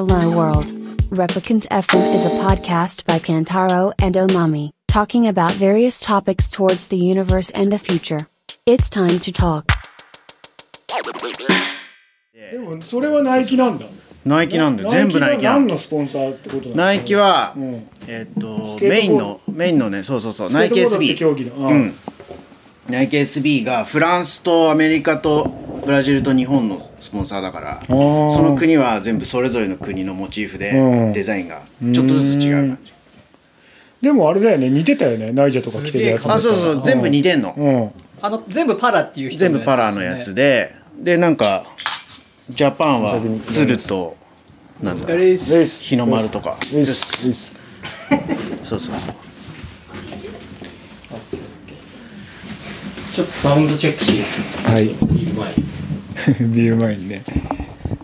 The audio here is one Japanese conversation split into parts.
Hello World. Replicant FM is a podcast by Kantaro and Omami, talking about various topics towards the universe and the future. It's time to talk. でもそれはナイキなんだナイキなんだよ全部ナイキな何ののスポンサーってことナイキは、うんえっとスケートボードメインのメインのねそうそうそうナイキスケートボードって競技 SB のうんナイキ SB がフランスとアメリカとブラジルと日本のスポンサーだからそー。の国は全部それぞれの国のモチーフでうん。デザインがちょっとずつ違う感じ。でもあれだよね似てたよねナイジャとか着てるやつ。もあそうそうそう全部似てんの。うん。あの全部パラっていう人全部パラのやつででなんかジャパンは鶴となんだレース。日の丸とか。レース。レースそうそうそう。ちょっとサウンドチェックしていいですか？はい ビール前にね。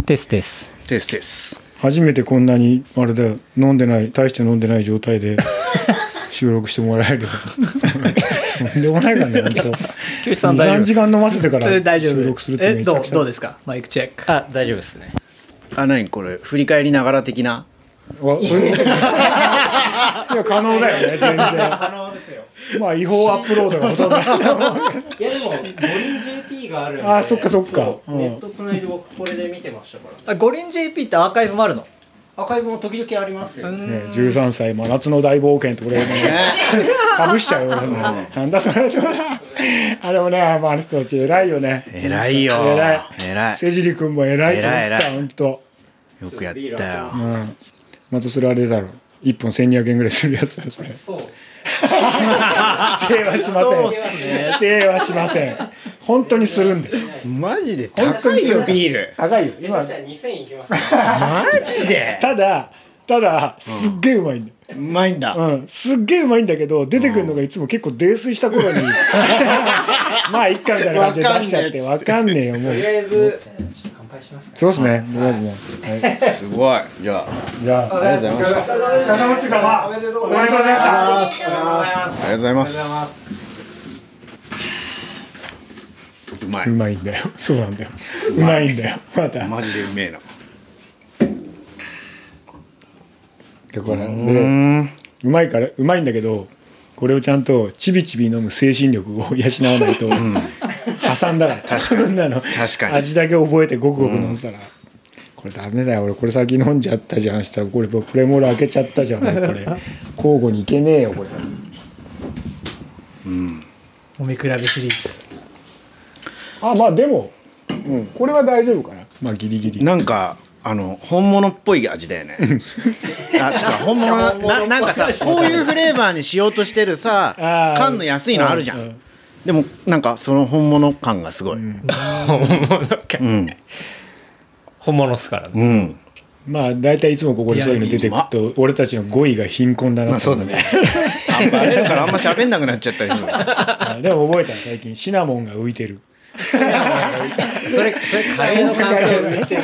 テステス。テステス。初めてこんなにあれだよ飲んでない大して飲んでない状態で 収録してもらえる。とんでもないからね本当。キュさん大丈夫。23時間飲ませてから収録するってえどうめちゃくちゃ。どうですか？マイクチェック。あ大丈夫ですね。あ何これ振り返りながら的な？いや可能だよね全然。可能ですよ まあ違法アップロードがほとんど。いやでも五輪 JP があるんであそっかそっか。うん。ネットつないで僕これで見てましたから。あ五輪 JP ってアーカイブもあるの？アーカイブも時々ありますよ、ね、13歳真夏の大冒険ってこれね かぶしちゃうよ、ね、なんだそれ。あれもねまああの人たち偉いよね。偉いよ。偉い。偉い。瀬尻君も偉いと思った偉い偉い。本当。よくやったよ。うん。またそれあれだろ。1本1200円ぐらいするやつだよそれ。そう 否定はしません。否定はしません。本当にするんだよマジで？本当にするビール。高いよ。今。じゃあ2000いきますマジで？ただただすっげえうまいんだ。ようまいんだ。うん、すっげえうまいんだけど出てくるのがいつも結構泥酔した頃に。まあいっかみたいな感じで出しちゃって。わかんねえよもう。とりあえず乾杯しますかそうですね。はい。すごい。じゃあ。じゃあ。ありがとうございます。お疲れ様っていうかまあおめでとうございましたありがとうございます。うまいうまいんだよ。そうなんだよ。うまいんだよ。またマジでうめえな。だからうでんうまいからうまいんだけどこれをちゃんとちびちび飲む精神力を養わないと破産だから確かに。の確かに。味だけ覚えてごくごく飲んでたら、これダメだよ。俺これ先飲んじゃったじゃん。したらこれプレモル開けちゃったじゃんこれ。交互にいけねえよこれ。飲み比べシリーズ。あまあでも、うん、これは大丈夫かな。まあギリギリ。なんかあの本物っぽい味だよね。あ違う本物なななんかさ こういうフレーバーにしようとしてるさ缶の安いのあるじゃん、うんうんでもなんかその本物感がすごい。うん。うん、本物っすからね。まあ大体いつもここでそういうの出てくると俺たちの語彙が貧困だなと思まあそうだね。あバレるからあんま喋んなくなっちゃったりする。あでも覚えた最近。シナモンが浮いてる。それそれカレーの感想ですよ。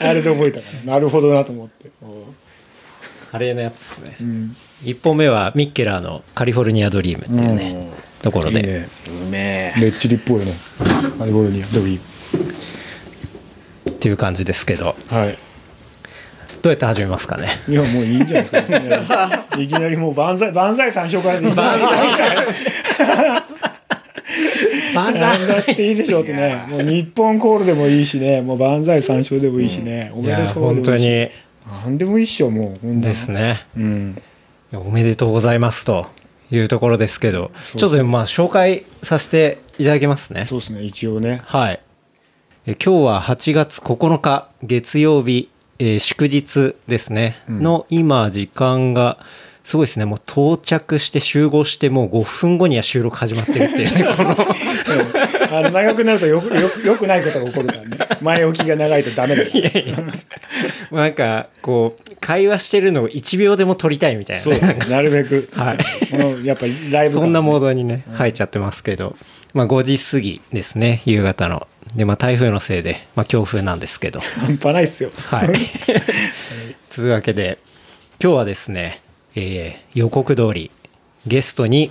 あれで覚えたから。なるほどなと思って。カレーのやつですね、一本目はミッケラーのカリフォルニアドリームっていうね、ところで。いいね。うめえレッチリっぽいね。カリフォルニア。でもいい。っていう感じですけど。はい。どうやって始めますかね？いやもういいんじゃないですかいきなりいきなりもう万歳万歳三唱からでいい。万万歳っていいでしょうってね。もう日本コールでもいいしね。もう万歳三唱でもいいしね、おめでとうで本当もいいし。に。なんでもいいっしょもうほんとですね。うん。おめでとうございますというところですけどちょっとまあ紹介させていただきますね。そうですね一応ね。はい。え今日は8月9日月曜日、えー祝日ですね、の今時間がすごいですね。もう到着して集合してもう5分後には収録始まってるっていう。ねこのあの長くなるとよくよくよくないことが起こるからね。前置きが長いとダメだよなんかこう会話してるのを1秒でも撮りたいみたいな。そうね。なるべく、はい。やっぱりライブ感そんなモードにね、入っちゃってますけど、まあ5時過ぎですね、夕方の。で、まあ台風のせいで、まあ強風なんですけど。半端ないっすよ。はい。というわけで、今日はですね、えー予告通り、ゲストに、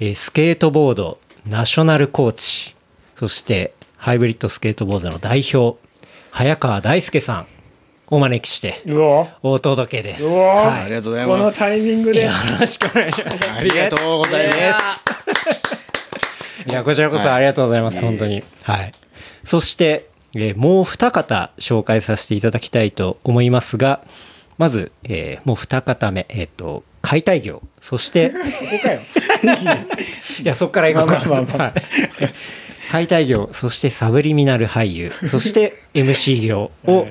えースケートボードナショナルコーチ、そしてハイブリッドスケートボードの代表、早川大輔さん、お招きしてお届けです。はいありがとうございこのますタイミングでよろしくお願いします。ありがとうございますいや、こちらこそありがとうございます、本当に。はい。そして、えーもう二方紹介させていただきたいと思いますが、まず、えーもう二方目、えっ、と、解体業、そして、そこかよ。いや、そこから行こうか。まあまあまあ。はい。解体業、そしてサブリミナル俳優、そして MC 業。を、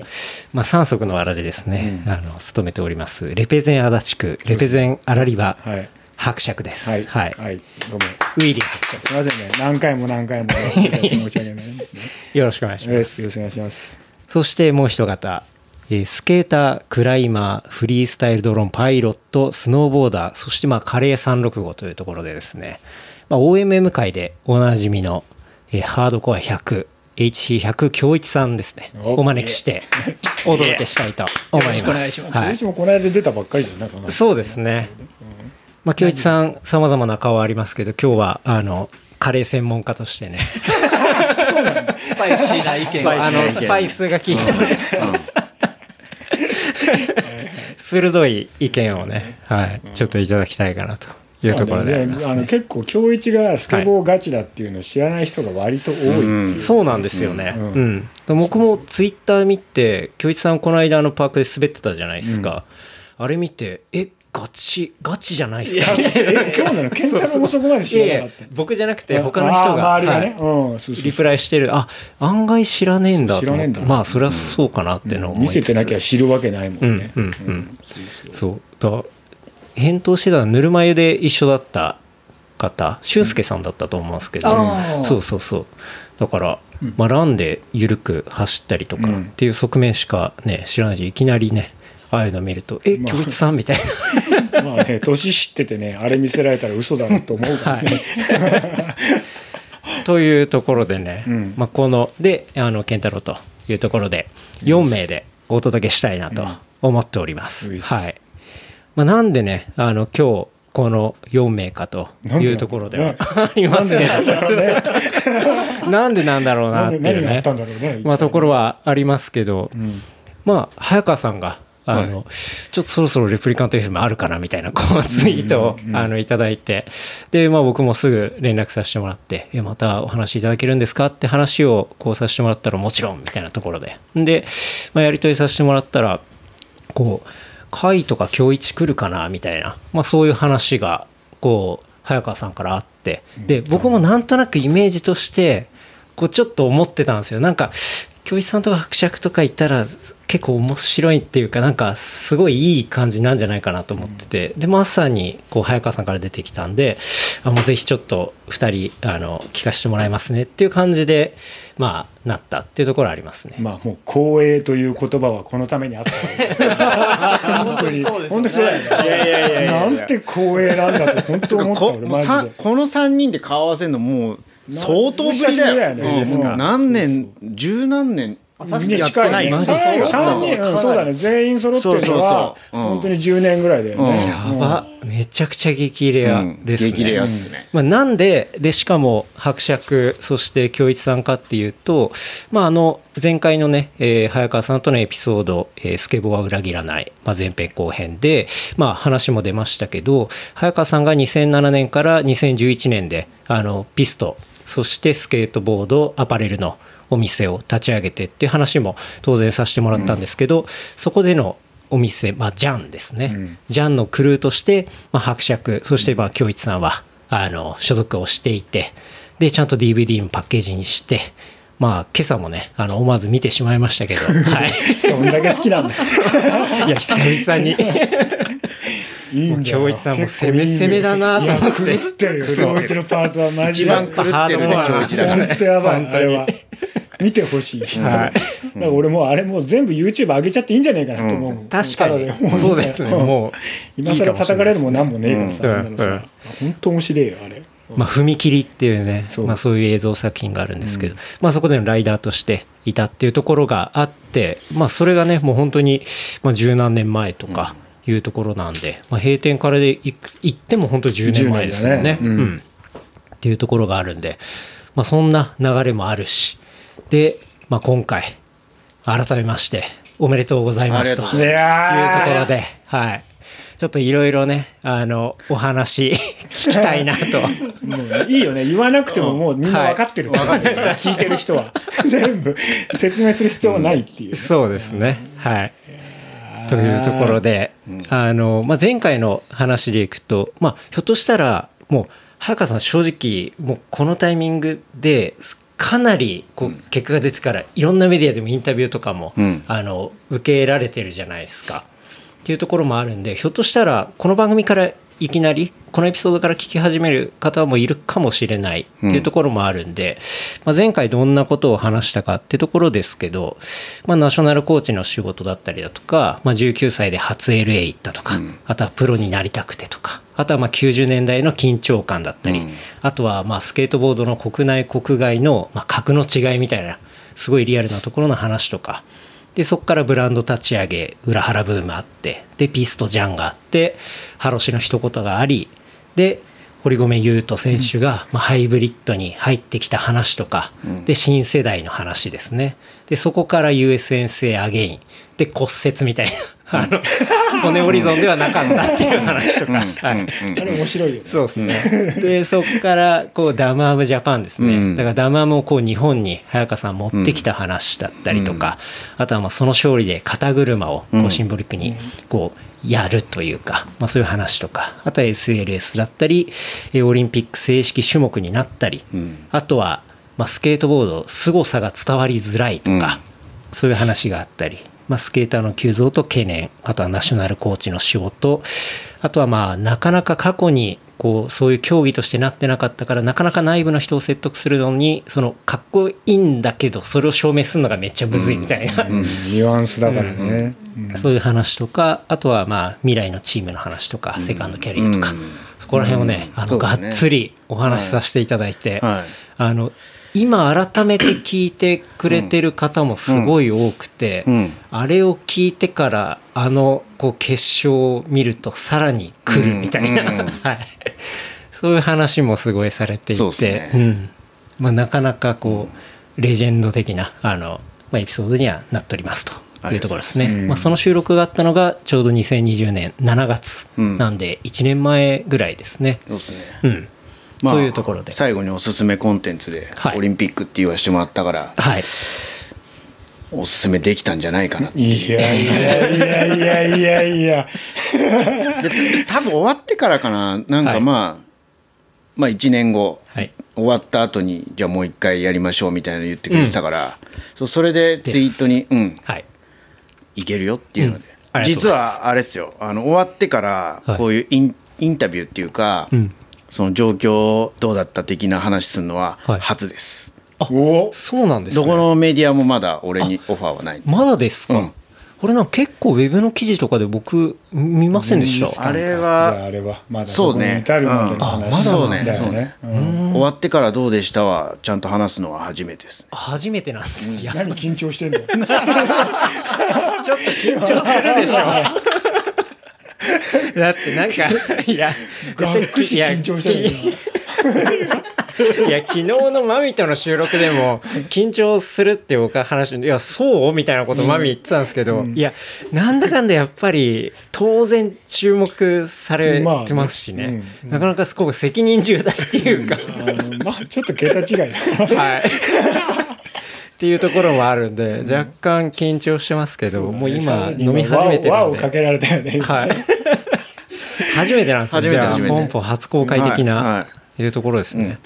まあ、三足のわらじですね、あの、務めております、レペゼン足立区、レペゼン荒リバ、はい。伯爵です。はい。はい。はい。どうもウィリー伯爵。すいませんね。何回も何回も。申し訳ないですね。よろしくお願いします。よろしくお願いします。そしてもう一方、えースケーター、クライマー、フリースタイルドローン、パイロット、スノーボーダー、そしてまあカレー365というところでですね、まあ、OMM 界でおなじみの、えーハードコア100、HC100 京一さんですね、おお招きしてお届けしたいと思います。よろしくお願いします。はい。この間出たばっかりじゃなかなそうですね。まあ、京一さん、さまざまな顔ありますけど、今日は、あの、カレー専門家としてね、スパイシーな意見 あの、スパイスが効いてね、鋭い意見をね、はい、ちょっといただきたいかなというところでありますあのね。結構京一がスケボーガチだっていうのを知らない人が割と多いっていう、そうなんですよね。ううんん。僕もツイッター見て、京一さんこの間あのパークで滑ってたじゃないですか。あれ見て、え、ガチ、ガチじゃないですか。えそうなの？健太郎もそこまで知らなかった。僕じゃなくて他の人が、周りがね、リプライしてる、あ、案外知らねえんだ。知らねえんだ。まあ、それはそうかなってのを見せてなきゃ知るわけないもうんんね、うん。うん。そう。だ返答してたのはぬるま湯で一緒だった方俊介さんだったと思うんですけど、そうそうそう。だから、まあ、ランで緩く走ったりとかうんっていう側面しかね知らないしいきなりねああいうの見ると「えまあ京一さん?」みたいな。まあね年知っててねあれ見せられたら嘘だろうと思うからね、というところでね、うん。まあ、このであの健太郎というところで4名でお届けしたいなと思っております。ういっすはい。まあ、なんでねあの今日この4名かというところではありますけなんでなんだろうね。ど なんでなんだろうななんっていうねまあ、ところはありますけど、うん。まあ早川さんがあの、ちょっとそろそろレプリカント FM あるかなみたいなこうツイートを、うん。うんうんあのいただいて。で、まあ、僕もすぐ連絡させてもらって「えまたお話いただけるんですか?」って話をこうさせてもらったらもちろんみたいなところで。で、まあ、やり取りさせてもらったらこう「会とか今日一来るかな?」みたいな、まあ、そういう話がこう早川さんからあって。で僕もなんとなくイメージとしてこうちょっと思ってたんですよ。なんか教一さんとか伯爵とかいたら結構面白いっていうかなんかすごいいい感じなんじゃないかなと思ってて。でまさにこう早川さんから出てきたんであもうぜひちょっと2人あの聞かせてもらいますねっていう感じでまあなったっていうところありますね。まあもう光栄という言葉はこのためにあった 本当に。本当にそうだよね。いやいやいやいやなんて光栄なんだと本当思ったこ俺マジさで。この3人で顔合わせるのもう相当ぶりだだよ。よねうん。何年十何年確かにやってないね。マジ三で三人うんそうだね。全員揃ってるのはそうそうそう。うん。本当に10年ぐらいだよね。やば。めちゃくちゃ激レアうん。ですね。激レアっすね。まあ、なんででしかも伯爵そして京一さんかっていうと、まあ、あの前回のね、えー早川さんとのエピソード「えースケボーは裏切らない」まあ、前編後編で、まあ、話も出ましたけど早川さんが2007年から2011年であのピストそしてスケートボードアパレルのお店を立ち上げてっていう話も当然させてもらったんですけど、そこでのお店、まあ、ジャンですね、うん。ジャンのクルーとして、まあ、伯爵そしてまあ京一さんはあの所属をしていてでちゃんと DVD のパッケージにしてまあ今朝もねあの思わず見てしまいましたけど、はい、どんだけ好きなんだ。いや久々に いいんだよ。京一さんも攻め攻めだなと思って。狂ってるよ。京一のパートはマジで。一番狂ってるねハード今日一だから。本当やばい。あれは。見てほしい、はい。だから俺もうあれもう全部 YouTube 上げちゃっていいんじゃないかなと思う。もん、確かに。そうですね。ん。もう今更叩かれるもんなんもねえからさ、うん。本当面白いよあれ。まあ、踏切っていうねそう。まあ、そういう映像作品があるんですけど、まあ、そこでのライダーとしていたっていうところがあって、まあ、それがねもう本当にまあ十何年前とかいうところなんで、まあ、閉店からで行っても本当10年前ですよね。10年だねうんうんっていうところがあるんで、まあ、そんな流れもあるしで、まあ、今回改めましておめでとうございますというところで、はい。ちょっといろいろね、あの、お話 聞きたいなと。もういいよね言わなくてももうみんな分かってる、聞いてる人は 全部説明する必要はないっていう、そうですね。はい。というところで、あの、まあ、前回の話でいくと、まあ、ひょっとしたら、もう、早川さん正直、もうこのタイミングで、かなりこう結果が出てからいろんなメディアでもインタビューとかも、うん。あの受けられてるじゃないですか。っていうところもあるんでひょっとしたらこの番組からいきなりこのエピソードから聞き始める方もいるかもしれないっていうところもあるんで、まあ、前回どんなことを話したかってところですけど、まあ、ナショナルコーチの仕事だったりだとか、まあ、19歳で初 LA 行ったとか、あとはプロになりたくてとかあとはまあ90年代の緊張感だったり、うん。あとはまあスケートボードの国内国外のまあ格の違いみたいなすごいリアルなところの話とかでそこからブランド立ち上げ裏腹ブームあってでピストジャンがあってハロシの一言がありで堀米雄斗選手が、まあ、ハイブリッドに入ってきた話とか、で新世代の話ですね。でそこから USNC アゲイン。で骨折みたいなあの骨折り損ではなかったっていう話とか、はい。あれ面白いよね。そうですね。で、そこから、こう、ダムアムジャパンですね。うん。だから、ダムアムをこう、日本に早川さん持ってきた話だったりとか、あとは、まあ、その勝利で肩車を、こう、シンボリックに、こう、やるというか、まあ、そういう話とか、あとは SLS だったり、えオリンピック正式種目になったり、ん。あとは、まあ、スケートボード、凄さが伝わりづらいとか、そういう話があったり、まあ、スケーターの急増と懸念、あとはナショナルコーチの仕事、あとはまあなかなか過去にこうそういう競技としてなってなかったからなかなか内部の人を説得するのにそのかっこいいんだけどそれを証明するのがめっちゃむずいみたいな、ニュアンスだからね、うんそういう話とかあとはまあ未来のチームの話とか、セカンドキャリアとか、うん。そこら辺をね、あのがっつりお話しさせていただいて、はい。あの今改めて聞いてくれてる方もすごい多くて、うん。あれを聞いてからあのこう決勝を見るとさらに来るみたいな、うん。うん。はい、そういう話もすごいされていて、ね。うん。まあ、なかなかこうレジェンド的なあの、まあ、エピソードにはなっておりますと。いうところですね、うん。まあ、その収録があったのがちょうど2020年7月なんで1年前ぐらいですね。そうですね。うんまあというところで。最後におすすめコンテンツではい。オリンピックって言わせてもらったから、はい。おすすめできたんじゃないかなっていやいやいやいやいやいや。で多分終わってからかな。なんはい。かまあ、まあ1年後はい。終わった後にじゃあもう一回やりましょうみたいなの言ってくれてたから、そうそれでツイートに「うん。はい。いけるよ」っていうので、うん。実はあれですよ。あの終わってからはい。こういうイン,、インタビューっていうか、うんその状況どうだった的な話するのははい。初です、おそうなんですね。どこのメディアもまだ俺にオファーはない。まだですか、うん。これなんか結構ウェブの記事とかで僕見ませんでした、あれじゃあはあれはまだそうね。そこに至るまでの話そうね。よね。うん。終わってからどうでしたはちゃんと話すのは初めてです。ね初めてなんです。ねいや何緊張してんの？ちょっと緊張するでしょ だってなんかいやがっくし緊張してる今いや昨日のマミとの収録でも緊張するって僕は話いやそう？みたいなことマミ言ってたんですけど、いやなんだかんだやっぱり当然注目されてますしね,、まあね。なかなかすごく責任重大っていうか。まあちょっと桁違いだはい。っていうところもあるんで、若干緊張してますけど、もう今飲み始めてるんで。輪をかけられたよね今。はい。初めてなんですね。じゃあ本邦初公開的はいなはい。うところですね。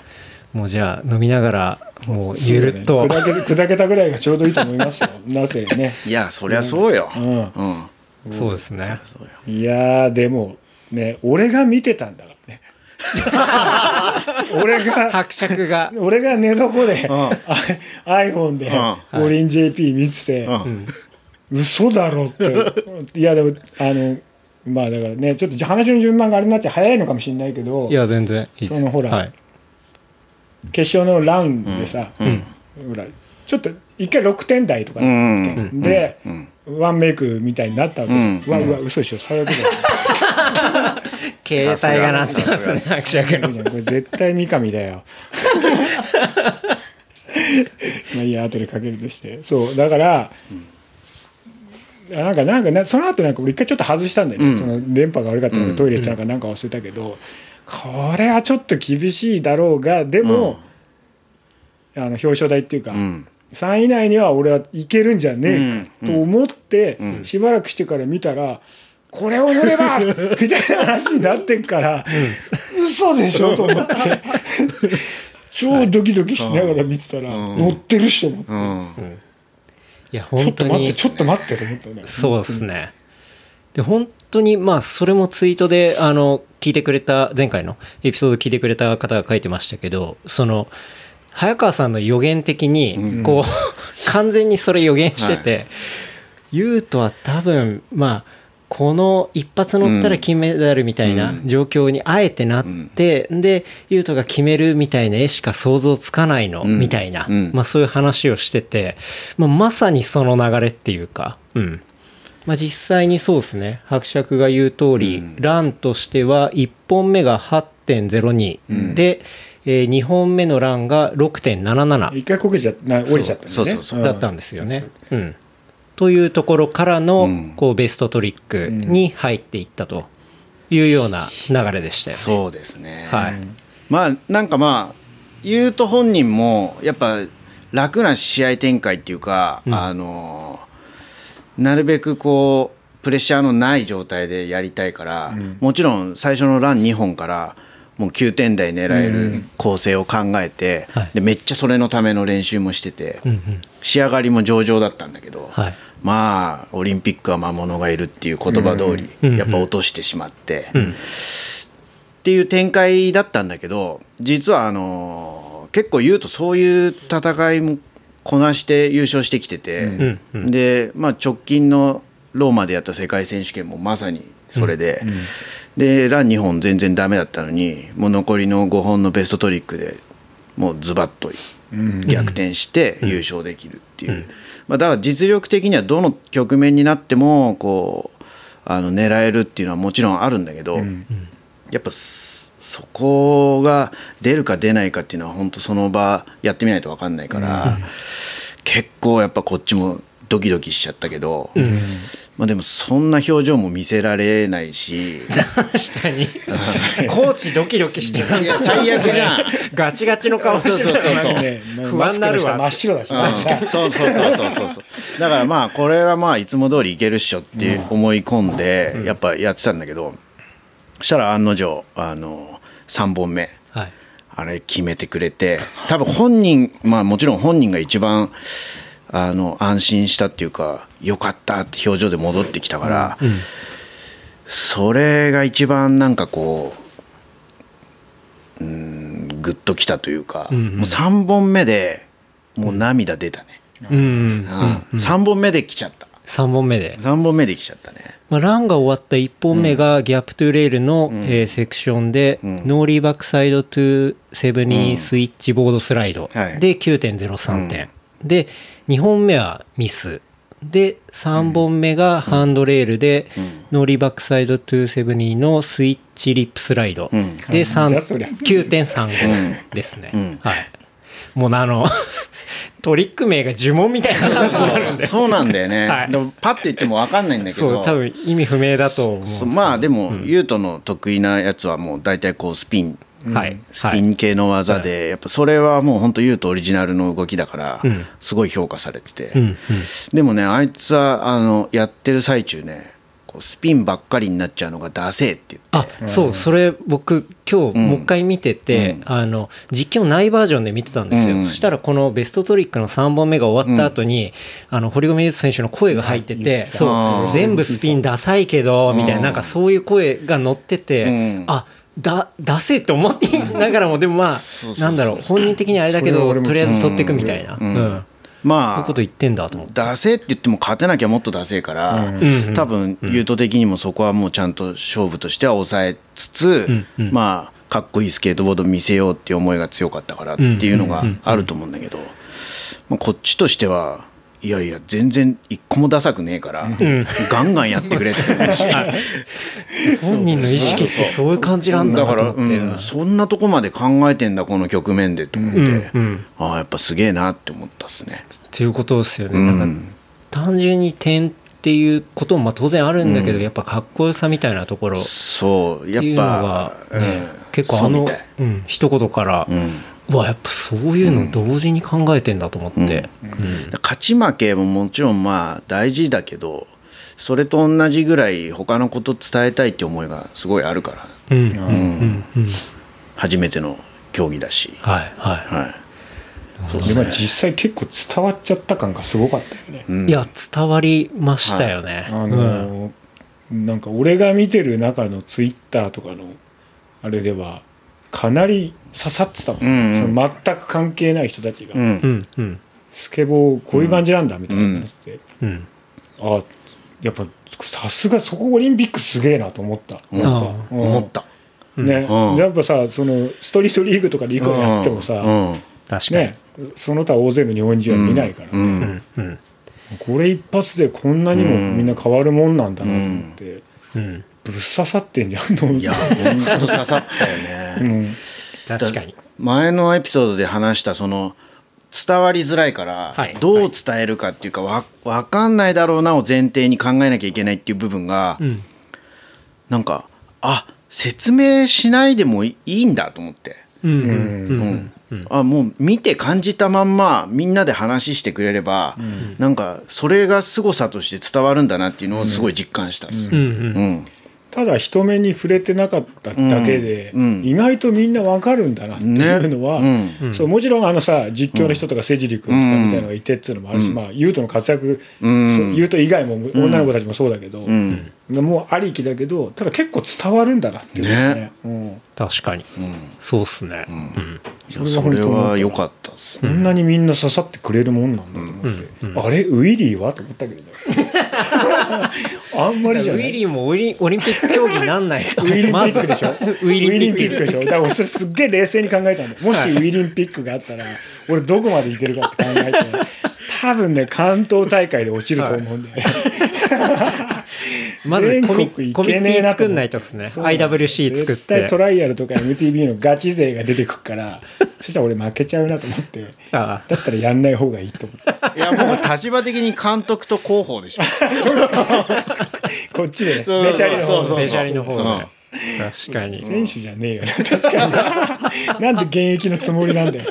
もうじゃあ飲みながら、もうゆるっと。砕け砕けたぐらいがちょうどいいと思いますよ。なぜね。いやそりゃそうよ、うん。うん。そうですね。いやーでもね俺が見てたんだから。ね 俺が伯爵が。俺が寝床で、ん。iPhone でう五輪 JP 見てて、うん。嘘だろって。いやでもあのまあだからねちょっと話の順番があれになっちゃ早いのかもしれないけどいや、全然いい。そのほらはい。決勝のランでさ、うん。ほらちょっと一回6点台とかうだったん。わけ、で、うん。ワンメイクみたいになったわけですよ、うん。うわうわ嘘でしょ。最悪だよ 携帯が鳴ってますね、伯爵の。これ絶対三上だよ。まあいいや後でかけるとして。そうだから、なんかなんかなその後なんか俺一回ちょっと外したんだよね、うん。その電波が悪かったのうん。でトイレ行ったのかなんか忘れたけど、これはちょっと厳しいだろうがでも、あの表彰台っていうか、うん。3位以内には俺はいけるんじゃねえかと思って、うん。しばらくしてから見たらこれを乗れば みたいな話になってんから、嘘でしょと思って。超ドキドキしながら見てたら、うん。乗ってる人もって、うん。いやちょっと本当に待ってちょっと待ってと思ったね。そうですね。で本当にまあそれもツイートであの聞いてくれた前回のエピソード聞いてくれた方が書いてましたけどその早川さんの予言的にこう、完全にそれ予言してて、ユウトは多分まあこの一発乗ったら金メダルみたいなうん。状況にあえてなって、でユウトが決めるみたいな絵しか想像つかないの、うん。みたいな、うん。まあ、そういう話をしてて、まあ、まさにその流れっていうか、うん。まあ、実際にそうですね。伯爵が言う通り、うん。ランとしては1本目が8.02、うん。で、え2本目のランが6.77一回こけちゃな降りちゃったんね。そうそうそうだったんですよね。うんというところからの、うん。こうベストトリックに入っていったというような流れでしたよね。そうですね、はい。まあなんかまあ言うと本人もやっぱ楽な試合展開っていうか、うん。あのなるべくこうプレッシャーのない状態でやりたいから、ん。もちろん最初のラン2本からもう9点台狙える構成を考えて、はい。でめっちゃそれのための練習もしてて、うんうん。仕上がりも上々だったんだけど、はい。まあオリンピックは魔物がいるっていう言葉通り、うんやっぱ落としてしまって、うん。っていう展開だったんだけど実はあの結構言うとそういう戦いもこなして優勝してきてて、うんうんで、まあ、直近のローマでやった世界選手権もまさにそれで、でラン2本全然ダメだったのにもう残りの5本のベストトリックでもうズバッとうん。逆転して優勝できるっていう、まあ、だから実力的にはどの局面になってもこうあの狙えるっていうのはもちろんあるんだけど、うん。やっぱそそこが出るか出ないかっていうのは本当その場やってみないと分かんないから、結構やっぱこっちもドキドキしちゃったけど、うんまあ、でもそんな表情も見せられないし。確かに。コーチドキドキしてたいや最悪じゃん。ガチガチの顔してたそうそうそうそうね不安になるわ。真っ白だし、うん。そうそうそうそうそうそうだからまあこれはまあいつも通りいけるっしょって思い込んでやっぱやってたんだけどそしたら案の定あの3本目。はい。あれ決めてくれて多分本人まあもちろん本人が一番あの安心したっていうかよかったって表情で戻ってきたから、それが一番なんかこううんグッときたというか、うんうん。もう3本目でもう涙出たね、うんうんうん3本目で来ちゃった。3本目で、3本目で来ちゃったね。まあ、ランが終わった1本目が gap to rail の、えーセクションで、うん。 nollie backside two seventy switch boardslide はい。で9.03点、で2本目はミス。で3本目がハンドレールで、 nollie backside two seventy の switch lipslide、うん。で3じゃあそりゃ。9.35ですね、うん。はい。もうあの トリック名が呪文みたいな感じになるんで。そうなんだよね、はい。でもパッと言っても分かんないんだけど。そう多分意味不明だと思うまあでも、ユートの得意なやつはもう大体こうスピンはい。スピン系の技で、やっぱそれはもう本当ユートオリジナルの動きだから、うん。すごい評価されてて、うんうん。でもねあいつはあのやってる最中ねこうスピンばっかりになっちゃうのがダセーって言って。あそうそれ僕今日うん。もう一回見てて、うん。あの実況ないバージョンで見てたんですよ、うん。そしたらこのベストトリックの3本目が終わった後に、あの堀米雄斗選手の声が入ってて、うんそう全部スピンダサいけど、みたいなうん。なんかそういう声が乗ってて、うん。あだダセって思っていながらもでもまあなんだろう本人的にあれだけどとりあえず取っていくみたいな、まあこと言ってんだと思って。ダセーって言っても勝てなきゃもっとダセーから、うん。うん多分ユート的にもそこはもうちゃんと勝負としては抑えつつ、んうん。まあかっこいいスケートボード見せようっていう思いが強かったからっていうのがあると思うんだけど、まあ、こっちとしてはいやいや全然一個もダサくねえから、ん。ガンガンやってくれって 本人の意識ってそういう感じなんだだから。うんそんなとこまで考えてんだこの局面でと思って、うんうん。ああやっぱすげえなって思ったっすね。っていうことですよね。うん。なんか単純に点っていうこともまあ当然あるんだけど、うん。やっぱかっこよさみたいなところっそうやっていうのぱが、ねうん。結構あのそうん、一言から、うん。うわやっぱそういうの同時に考えてんだと思って、うん。勝ち負けももちろんまあ大事だけどそれと同じぐらい他のこと伝えたいって思いがすごいあるから。うん。うん。うん。うん。うん。初めての競技だし、はいははい。そうでも実際結構伝わっちゃった感がすごかったよね。うん。い、いや伝わりましたよね、あうん。のなんか俺が見てる中のツイッターとかのあれではかなり刺さってたもん、うんうん。その全く関係ない人たちが、うん。うん。うんスケボーこういう感じなんだみたいな話で、うん。あやっぱさすがそこオリンピックすげえなと思った、うん。思ったうん。思った。ね、うん。やっぱさそのストリートリーグとかでいくらやってもさ、うん。確かに、ね、その他大勢の日本人は見ないから、ううん。ん。うん。これ一発でこんなにもみんな変わるもんなんだなと思って、うんぶっ刺さってんじゃんと思っていや本当刺さったよね、うん。確かに。前のエピソードで話したその伝わりづらいから、はい。どう伝えるかっていうかわ分かんないだろうなを前提に考えなきゃいけないっていう部分が、うん。なんかあ説明しないでもいいんだと思って、うんうんうん。うんうん。あもう見て感じたまんまみんなで話してくれれば、なんかそれが凄さとして伝わるんだなっていうのをすごい実感したんです、うんうん。うんただ人目に触れてなかっただけで、意外とみんなわかるんだなっていうのは、ね。うん。そうもちろんあのさ実況の人とかセジリ君とかみたいなのがいてっていうのもあるし、うん。まあ優斗の活躍、うん。優斗以外も女の子たちもそうだけど、うん。もうありきだけどただ結構伝わるんだなっていうね。ね。うん、確かに。うん。そうっすね。うんそれは良かったですこんなにみんな刺さってくれるもんなんだと思って、うん。うん。あれ？ウィリーは？と思ったけどね。あんまりじゃウィないリーもオリンオリンピック競技になんない ウィリンピックでしょ、ウィリンピック。でしょ。だから俺それすっげえ冷静に考えたんだよもしウィリンピックがあったら俺どこまでいけるかって考えて多分ね関東大会で落ちると思うんだよね、まずコミ作んないとですね IWC 作っ絶対てトライアルとか MTV のガチ勢が出てくるから そしたら俺負けちゃうなと思ってあだったらやんない方がいいと思っていやもう立場的に監督と広報でしょ。こっちでねそうベシャリの方そうそうベシャリの方で。うん確かに。選手じゃねえよ。な確かに。なんで現役のつもりなんだよ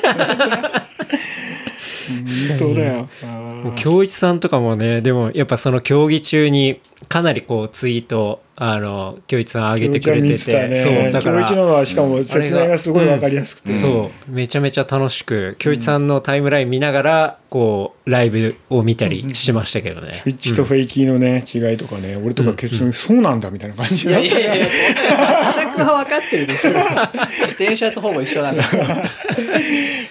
本当だよ。あー。京一さんとかもねでもやっぱその競技中にかなりこうツイートあの京一さん上げてくれてて。ね。そうだから今日一のはしかも説明がすごいわかりやすくて、そうめちゃめちゃ楽しく京一さんのタイムライン見ながらこうライブを見たりしましたけどね。スイッチとフェイキーのね違いとかね俺とか決勝にそうなんだみたいな感じいやにないってやいや、尺は分かってるでしょ。自転車とほぼ一緒なんだ。から。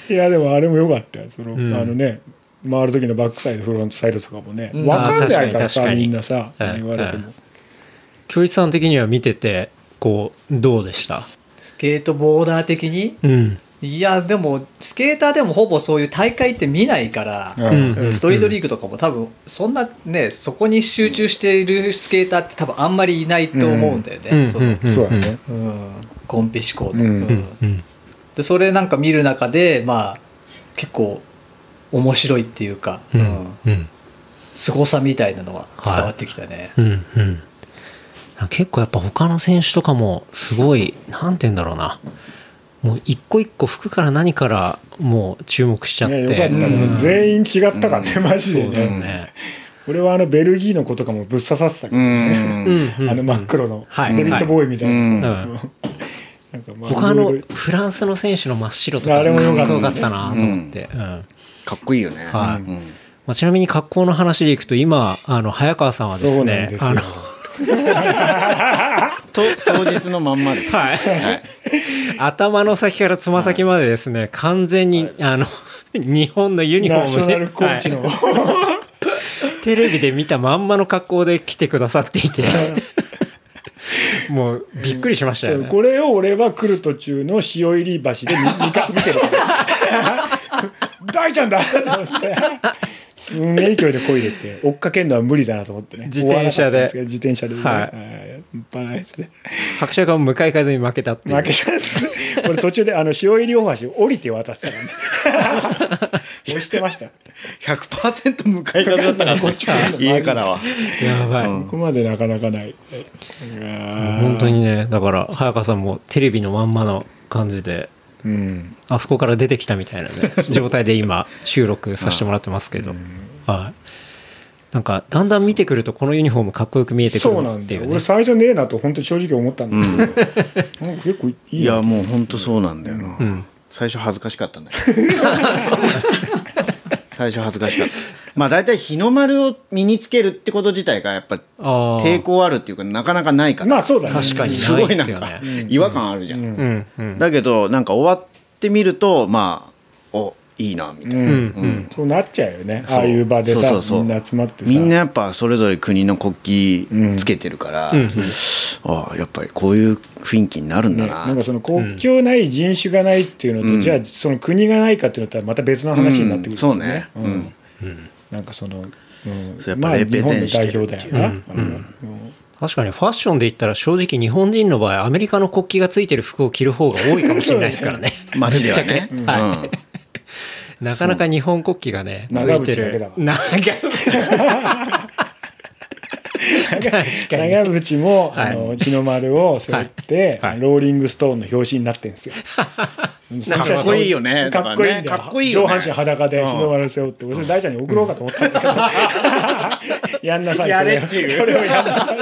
いやでもあれもよかったよ。その、うん。あのね回る時のバックサイドフロントサイドとかもね、うん。わかんないからさみんなさ、はい言われても、京一さん的には見ててこうどうでした？スケートボーダー的に？うん。いや、でも、スケーターでもほぼそういう大会って見ないから、うん。うん。ストリートリーグとかも多分、そんなね、そこに集中しているスケーターって多分あんまりいないと思うんだよね。うんそうだね、うん。コンペ志向の、うんうん。うんうん。でそれなんか見る中でまあ結構面白いっていうか、ううん。んうん。凄さみたいなのは伝わってきたね、うんうん。結構やっぱ他の選手とかもすごいなんて言うんだろうな。もう一個一個服から何からもう注目しちゃって。ねよかった。ね、うん。全員違ったからね、マジでそうですね。ね俺はあのベルギーの子とかもぶっ刺さってたけどうね、んうん。あの真っ黒の、はい。デビッド・ボーイみたいな、うんうんなんかまあ僕あのフランスの選手の真っ白とかあれも良かったかっこよかったなと思って、うんかっこいいよね、はい。うん。まあ、ちなみに格好の話でいくと今あの早川さんはですねあの と当日のまんまです、はい。はい。頭の先からつま先までですね、完全に、あの日本のユニフォナショナームでルコーチの、はい。テレビで見たまんまの格好で来てくださっていて。もうびっくりしましたよね。これを俺は来る途中の塩入り橋で見見か見てる。から大ちゃんだ。と思ってすんげえ勢いで漕いでって追っかけるのは無理だなと思ってね。自転車で。自転車でね。はい。はい。ないで。すね伯爵は向かい風に負けたって負けちゃうんです。俺途中であの塩入り大橋降りて渡ってたからね。押してました。100%向かい風だったからこっちから家からは。やばい、うん。ここまでなかなかないい。本当にねだから早川さんもテレビのまんまの感じでうん。あそこから出てきたみたいなね 状態で今収録させてもらってますけど、はい。なんかだんだん見てくるとこのユニフォームかっこよく見えてくるそうなんっていうね。だよ。俺最初ねえなと本当に正直思ったんだけど、なんか結構いいいなやもう本当そうなんだよな、うん。最初恥ずかしかったんだよ最初恥ずかしかったまあ大体日の丸を身につけるってこと自体がやっぱ抵抗あるっていうかなかなかないから、まあそうだね。確かにすごいなんかね。違和感あるじゃん、うん。うん。だけどなんか終わってみるとまあおいいなみたいな、うん。うん。うん。そうなっちゃうよね。ああいう場でさそうそうそう。みんな集まってさ。みんなやっぱそれぞれ国の国旗つけてるから、うん。うん。ああやっぱりこういう雰囲気になるんだね、な、なんかその国境ない人種がないっていうのと、うん。じゃあその国がないかっていうのとはまた別の話になってくる、うん。そうね。うん。うんなんかその、うん。そうやっぱレん。うん。確かにファッションで言ったら正直日本人の場合アメリカの国旗がついてる服を着る方が多いかもしれないですからね。街ではね、い。なかなか日本国旗がねつ長いてる渕だけだわ長渕も、はい。あの日の丸を背負って、はい。はい。ローリング・ストーンの表紙になってるんですよ。かっこいいよね。かっこいいんだよ。だからねかっこいい上半身裸で日の丸背負って、俺それ大ちゃんに送ろうかと思ったんだけど、やんなさいやれっていう。これをやんなさい。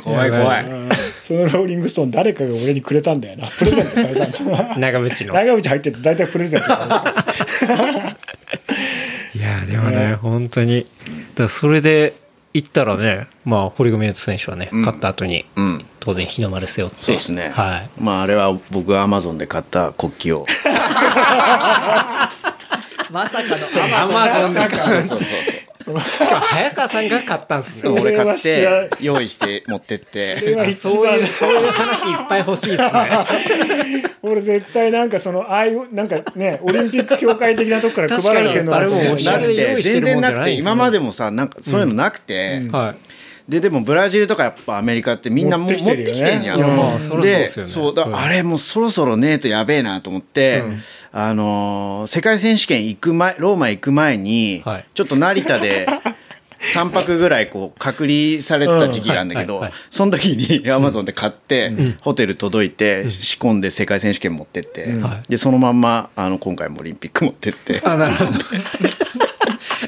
怖い怖い。うん。そのローリング・ストーン誰かが俺にくれたんだよな。プレゼントされたんだ。長渕の。長渕入ってて大体プレゼントされてるいやでもね、本当にだそれで行ったらねまあ堀米選手はね、うん。勝った後にうん。当然日の丸背負ってそうですね、はい。まああれは僕がアマゾンで買った国旗を。まさかのアマゾン。そうそうそうしかも早川さんが買ったんですよ俺買って用意して持ってっそれはて一番そういうそういう話いっぱい欲しいですね。俺絶対なんかそのああいうなんかねオリンピック協会的なとこから配られてるの確かに誰もなくて全然なくて今までもさなんかそういうのなくて、はいででもブラジルとかやっぱアメリカってみんなもう持ってきてるんやうですよね。そうだうん。あれもうそろそろねえとやべえなと思って、あのー世界選手権行く前ローマ行く前に、はい。ちょっと成田で3泊ぐらいこう隔離されてた時期なんだけど、うんはい。はいその時にアマゾンで買って、ホテル届いて、仕込んで世界選手権持ってって、はい。でそのまんまあの今回もオリンピック持ってって。あなるほど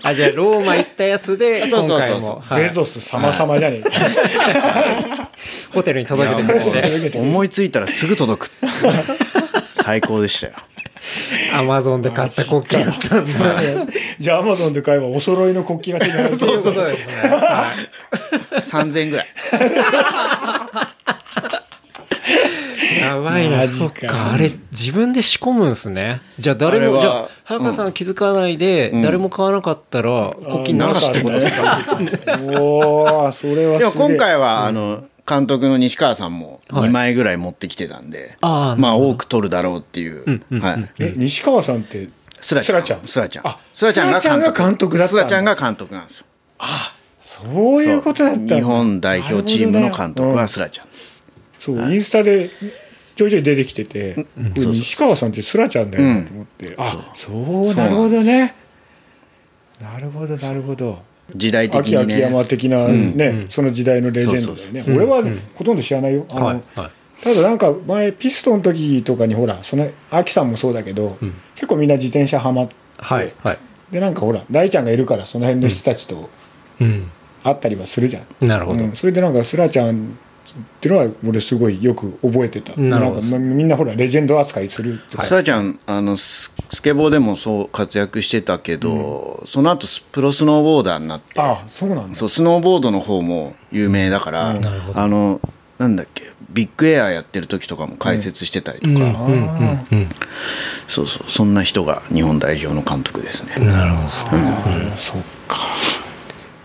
あじゃあローマ行ったやつで そうそうそうそう。今回も。はい。ベゾス様々じゃねえ。か。ホテルに届けてくれて思いついたらすぐ届く。最高でしたよ。アマゾンで買った国旗だったんだ。じゃあアマゾンで買えばお揃いの国旗が手に入る。そうそうそうですねは3000円ぐらいいやばいな。そっか。あれ自分で仕込むんですね。じゃあ誰もじゃあ早川さんは気づかないでうん。誰も買わなかったら国旗なしってことですかおお、それはでも今回はあの監督の西川さんもはい。2枚ぐらい持ってきてたんで、ああまあ多く取るだろうっていう、え、西川さんって、スラちゃん。スラちゃん？あスラちゃんがスラちゃんが監督だスラちゃんが監督なんですよ。そう。いうことだった日本代表チームの監督はスラちゃんそう、インスタでちょいちょい出てきてて、うそう西川さんってスラちゃんだよ。なと思って、あそう。なるほどねなるほどなるほど。時代的秋にね。秋山的なうん。ね、うん。その時代のレジェンドだよね俺はうん。ほとんど知らないよ、あのはいはい。ただなんか前ピストンの時とかにほらその秋さんもそうだけど、うん。結構みんな自転車ハマって、はいはい。でなんかほら大ちゃんがいるからその辺の人たちとうん。会ったりはするじゃん、なるほど。うん。それでなんかスラちゃんっていうのは俺すごいよく覚えてた。なるほど。んかみんなほらレジェンド扱いするって。スラちゃんあのススケボーでもそう活躍してたけど、その後スプロスノーボーダーになって。ああそうなんだ。そうスノーボードの方も有名だから、うん。なるほど。あのなんだっけビッグエアやってる時とかも解説してたりとか、うん。うん。うん。うん。そうそう。そんな人が日本代表の監督ですね、なるほど。そっか。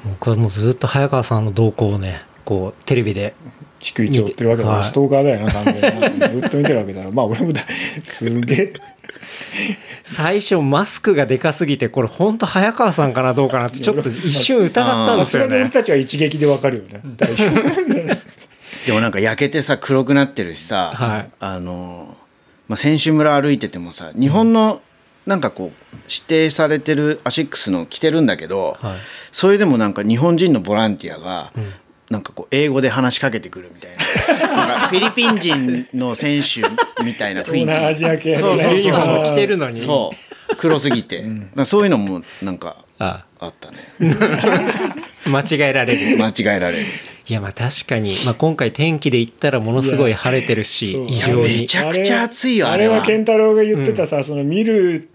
僕はもうずっと早川さんの動向をねこうテレビで逐一追ってるわけだから、はい。ストーカーだよな完全になずっと見てるわけだから。まあ俺もだすげえ。最初マスクがでかすぎてこれ本当早川さんかなどうかなってちょっと一瞬疑ったんですよさすがに俺ねたちは一撃でわかるよね。大丈夫でもなんか焼けてさ黒くなってるしさ、はい。あの、まあ、選手村歩いててもさ日本のなんかこう指定されてるアシックスの着てるんだけど、はい。それでもなんか日本人のボランティアが、なんかこう英語で話しかけてくるみたいな。なんかフィリピン人の選手みたいな雰囲気。アジア系そうそうそう着てるのに。そう黒すぎて、だからそういうのもなんかあ。あったね。間違えられる。間違えられる。いやまあ確かに、まあ、今回天気で言ったらものすごい晴れてるし異常に。めちゃくちゃ暑いよあれあれはは健太郎が言ってたさ、その見る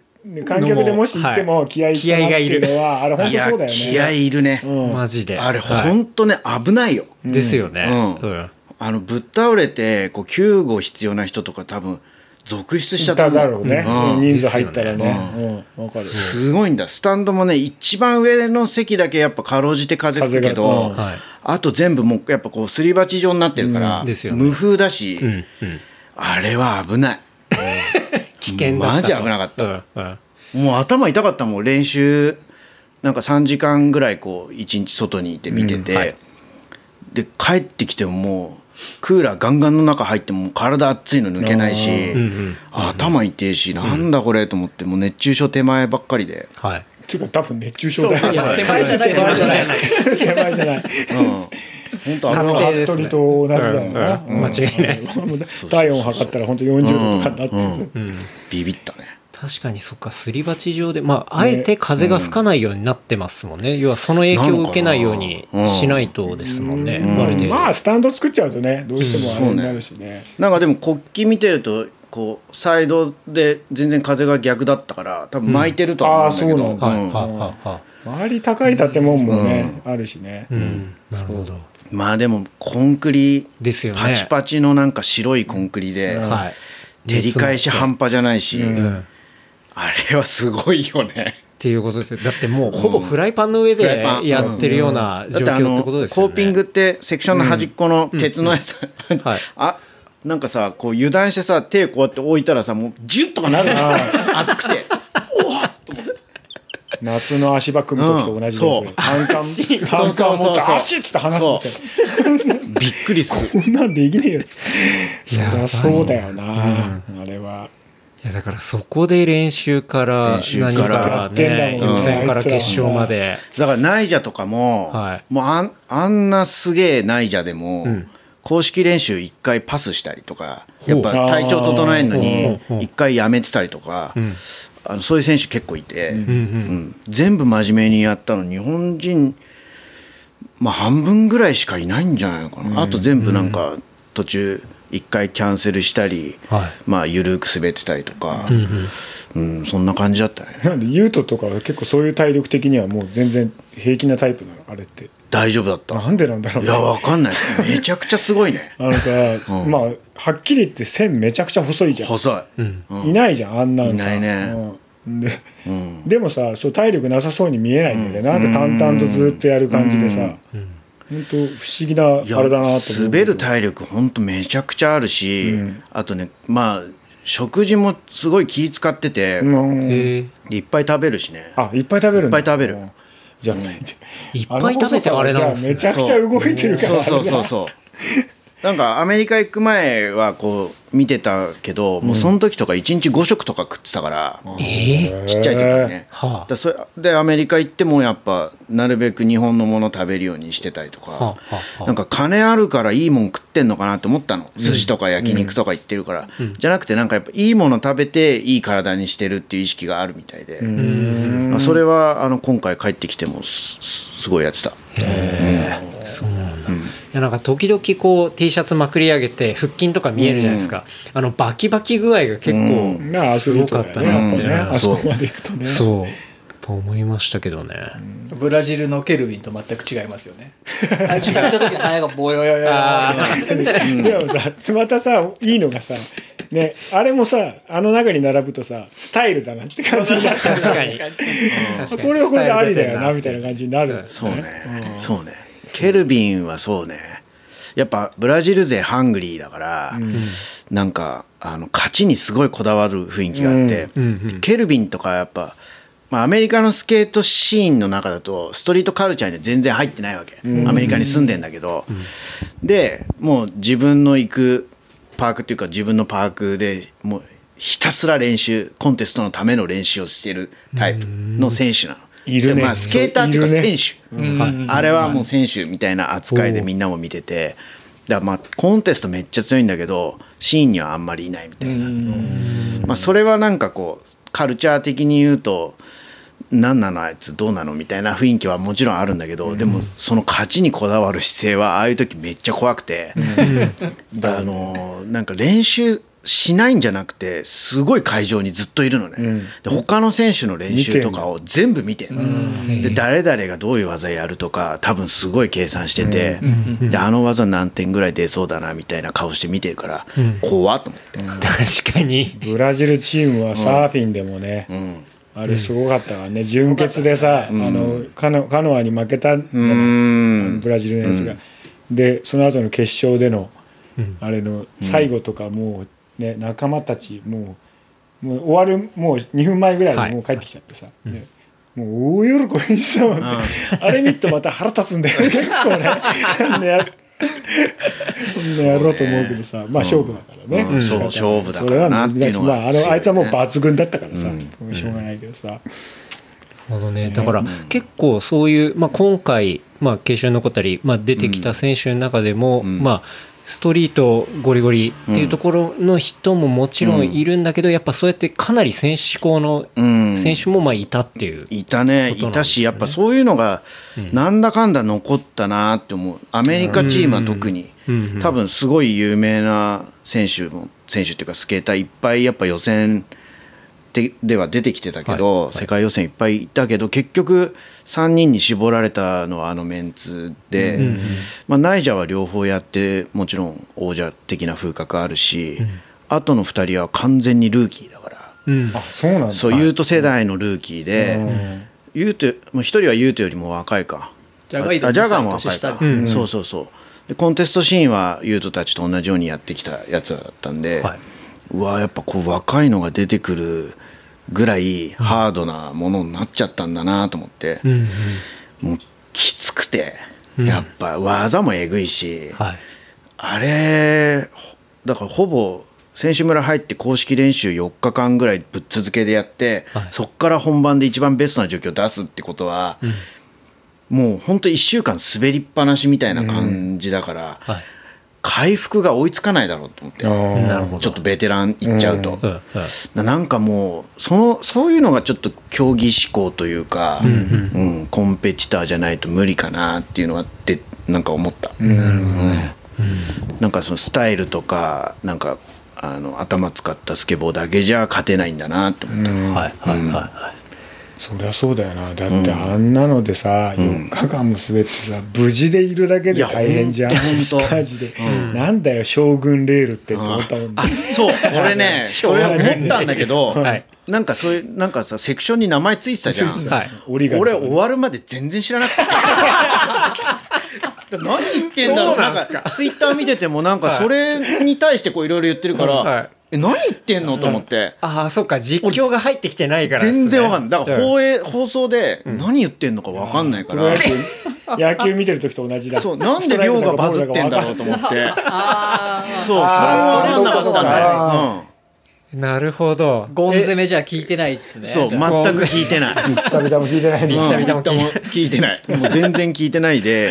観客でもし行ってのもも気合い気合がいる。のはあれ本当そうだよね。気合いるね、うん。マジで。あれはい本当ね危ないよ、ですよね、うん。うん。あのぶっ倒れてこう救護必要な人とか多分続出しちゃった。だだろうね、うん。人数入ったらね。うん。わかる。すごいんだ。スタンドもね一番上の席だけやっぱかろうじて風吹くけど、うんはい。あと全部もうやっぱこうすり鉢状になってるから、うん。ですよね。無風だし、うん。うん。あれは危ない危険だったマジ危なかった。うんうん。もう頭痛かったもん練習。なんか3時間ぐらいこう1日外にいて見てて、うんはい。で帰ってきてももうクーラーガンガンの中入っても体熱いの抜けないし、うんうん頭痛いしなんだこれと思ってもう熱中症手前ばっかりで、はい。っていうか多分熱中症だよ。手前じゃない。手前じゃない。手前じゃない。うん、本当危なかっ確定ですね。服部と同じだよな、うん。うん間違いないです。もう体温測ったら本当40度とかになってるんですビビったね。確かにそっかすり鉢状でまああえて風が吹かないようになってますもんね、要はその影響を受けないようにしないとですもんね、ん。まるで、まあスタンド作っちゃうとねどうしてもあれになるしね,、なんかでも国旗見てるとこうサイドで全然風が逆だったから多分巻いてるとは思うんだけど、うん。あーそうはいうんはいはい。は周り高い建物もね、あるしね、い、うん、なるほどまあでもコンクリですよね。パチパチのなんか白いコンクリで、はい。照り返し半端じゃないし、うん。あれはすごいよね。っていうことですよ。だってもうほぼフライパンの上でやってるような状況ってことですよね。コーピングってセクションの端っこの鉄のやつ、はい。あなんかさこう油断してさ手こうやって置いたらさもうジュッとかなるの。熱くて 夏の足場組む時と同じだよ、う単管単管持ってあっちっつって話すって。びっくりする。こんなんできねえよ。っつってそりゃそうだよな、あれは。いやだからそこで練習から練習から。何からやってんだねもんね予選から決勝まで。だからナイジャとかも、はい。もうあんあんなすげえナイジャでも、ん。公式練習1回パスしたりとかやっぱ体調整えるのにほうほう1回やめてたりとか、んあのそういう選手結構いて、うん。うんうん。全部真面目にやったの日本人、まあ、半分ぐらいしかいないんじゃないのかな、あと全部なんか途中1回キャンセルしたり、はい。まあ緩く滑ってたりとか、うんうん。うんそんな感じだったね。なんでユートとかは結構そういう体力的にはもう全然平気なタイプなの？あれって。大丈夫だった。なんでなんだろうね。いやわかんない。めちゃくちゃすごいね。あのさ、うん。まあはっきり言って線めちゃくちゃ細いじゃん。細い、うん。うんいないじゃんあんなんさ。いないね。うん。でうん。でもさそう体力なさそうに見えないんだよね、なんか淡々とずっとやる感じでさ、本当不思議なあいやれだなと思う。滑る体力本当めちゃくちゃあるし、うん。あとねまあ食事もすごい気使ってて、うん。いっぱい食べるしね。あいっぱい食べるんだ。いっぱい食べる。う。んじゃあ、いっぱい食べてあれなんですね。めちゃくちゃ動いてるからそう。そうそうそうなんかアメリカ行く前はこう見てたけど、もうその時とか1日5食とか食ってたから、ええちっちゃい時にね、はあ。だそれでアメリカ行ってもやっぱなるべく日本のもの食べるようにしてたりとか、はあはあなんか金あるからいいもん食ってんのかなって思ったの。寿司とか焼肉とか行ってるから、じゃなくてなんかやっぱいいもの食べていい体にしてるっていう意識があるみたいで、まあそれはあの今回帰ってきてもすすごいやってた。そうなんだ、いやなんか時々こう T シャツまくり上げて腹筋とか見えるじゃないですか、あのバキバキ具合が結構なあアスリートだよね。やっぱね、うん。あそこまで行くとね。そう。と思いましたけどね、ブラジルのケルビンと全く違いますよね。あ着た時に羽がボヨヨヨでもさまたさいいのがさねあれもさあの中に並ぶとさスタイルだなって感じになって確かに。これはこれでありだよなみたいな感じになるんだよそうね、そうねケルビンはそうね。やっぱブラジル勢ハングリーだから、なんかあの勝ちにすごいこだわる雰囲気があって、うんうんうん。ケルビンとかやっぱ、まあ、アメリカのスケートシーンの中だとストリートカルチャーには全然入ってないわけ、アメリカに住んでんだけど、でもう自分の行くパークっていうか自分のパークでもうひたすら練習コンテストのための練習をしてるタイプの選手なの。いるね。でまあ、スケーターっていうか選手、あれはもう選手みたいな扱いでみんなも見てて。だまあコンテストめっちゃ強いんだけどシーンにはあんまりいないみたいな、まあ、それはなんかこうカルチャー的に言うと何なのあいつどうなのみたいな雰囲気はもちろんあるんだけど、でもその勝ちにこだわる姿勢はああいう時めっちゃ怖くて、あのなんか練習しないんじゃなくてすごい会場にずっといるのね、で他の選手の練習とかを全部見てで誰々がどういう技やるとか多分すごい計算してて、であの技何点ぐらい出そうだなみたいな顔して見てるから、怖っと思って、確かに。ブラジルチームはサーフィンでもね、あれすごかったからね。準決でさ、あのカノカノアに負けたんじゃない、ブラジルのやつが、でその後の決勝での、あれの最後とかもうね仲間たちもうもう終わるもう2分前ぐらいはい。にもう帰ってきちゃってさ、ね。もう大喜びにしたもんね、あれ見るとまた腹立つんだよね。結構ね。ね こんなやろうと思うけどさ。まあ勝負だからね、うん。そう勝負だからなっていうのがまあ、あのあいつはもう抜群だったからさ、しょうがないけどさ、なるほどね、だから結構そういう、まあ、今回、まあ、決勝に残ったり、まあ、出てきた選手の中でも、ん。まあ、ストリートゴリゴリっていうところの人ももちろんいるんだけど、やっぱそうやってかなり選手志向のうん。選手もまあいたっていう、いたね、いたし、やっぱそういうのがなんだかんだ残ったなって思う、アメリカチームは特に、うん。多分すごい有名な選手も、選手っていうか、スケーターいっぱいやっぱ予選ででは出てきてたけど、はい。はい。世界予選いっぱいいたけど、結局、3人に絞られたのはあのメンツで、まあ、ナイジャーは両方やって、もちろん王者的な風格あるし、あとの2人は完全にルーキーだから。うん。あそうなんだ。そう、ユート世代のルーキーで、ユート、もう一人はユートよりも若いか。ジャガーも若い年下か、うん。そうそうそう。で、コンテストシーンはユートたちと同じようにやってきたやつだったんで、はい。うわ、やっぱこう若いのが出てくるぐらいハードなものになっちゃったんだなと思って、うんうん。もうきつくて、うん。やっぱ技もえぐいし、はい。あれ、ほだからほぼ選手村入って公式練習4日間ぐらいぶっ続けでやって、はい。そこから本番で一番ベストな状況を出すってことは、もう本当1週間滑りっぱなしみたいな感じだから、はい回復が追いつかないだろうと思って、あー。なるほど。ちょっとベテランいっちゃうと。うんうんななんかもうそのそういうのがちょっと競技志向というか、うんコンペティターじゃないと無理かなっていうのはってなんか思った、うん。なんかそのスタイルとかなんかあの頭使ったスケボーだけじゃ勝てないんだなって思った、はいはいはいはいそりゃそうだよな。だってあんなのでさ、4日間も滑ってさ無事でいるだけで大変じゃん。マジで、なんだよ将軍レールってと思ったもん。ねあそう。俺ねそれ思ったんだけど、はい。なんかそういうなんかさセクションに名前ついてたじゃん、はい。俺終わるまで全然知らなくて。何言ってんだろう。なんか。ツイッター見ててもなんかそれに対してこういろいろ言ってるから、はいえ何言ってんの？と思って、ああそっか。実況が入ってきてないからね。全然わかんない。だからうん放映、放送で何言ってんのかわかんないから、プロ野球野球見てる時と同じだ。そう。なんで量がバズってんだろうと思って。そう。それも分かんなかったんだよ、なるほど。ゴン攻めじゃ聞いてないですうん、ねそう全く聞いてない。ダビダも聞いてないビッタビタも聞いてない。聞いてない。もう全然聞いてないで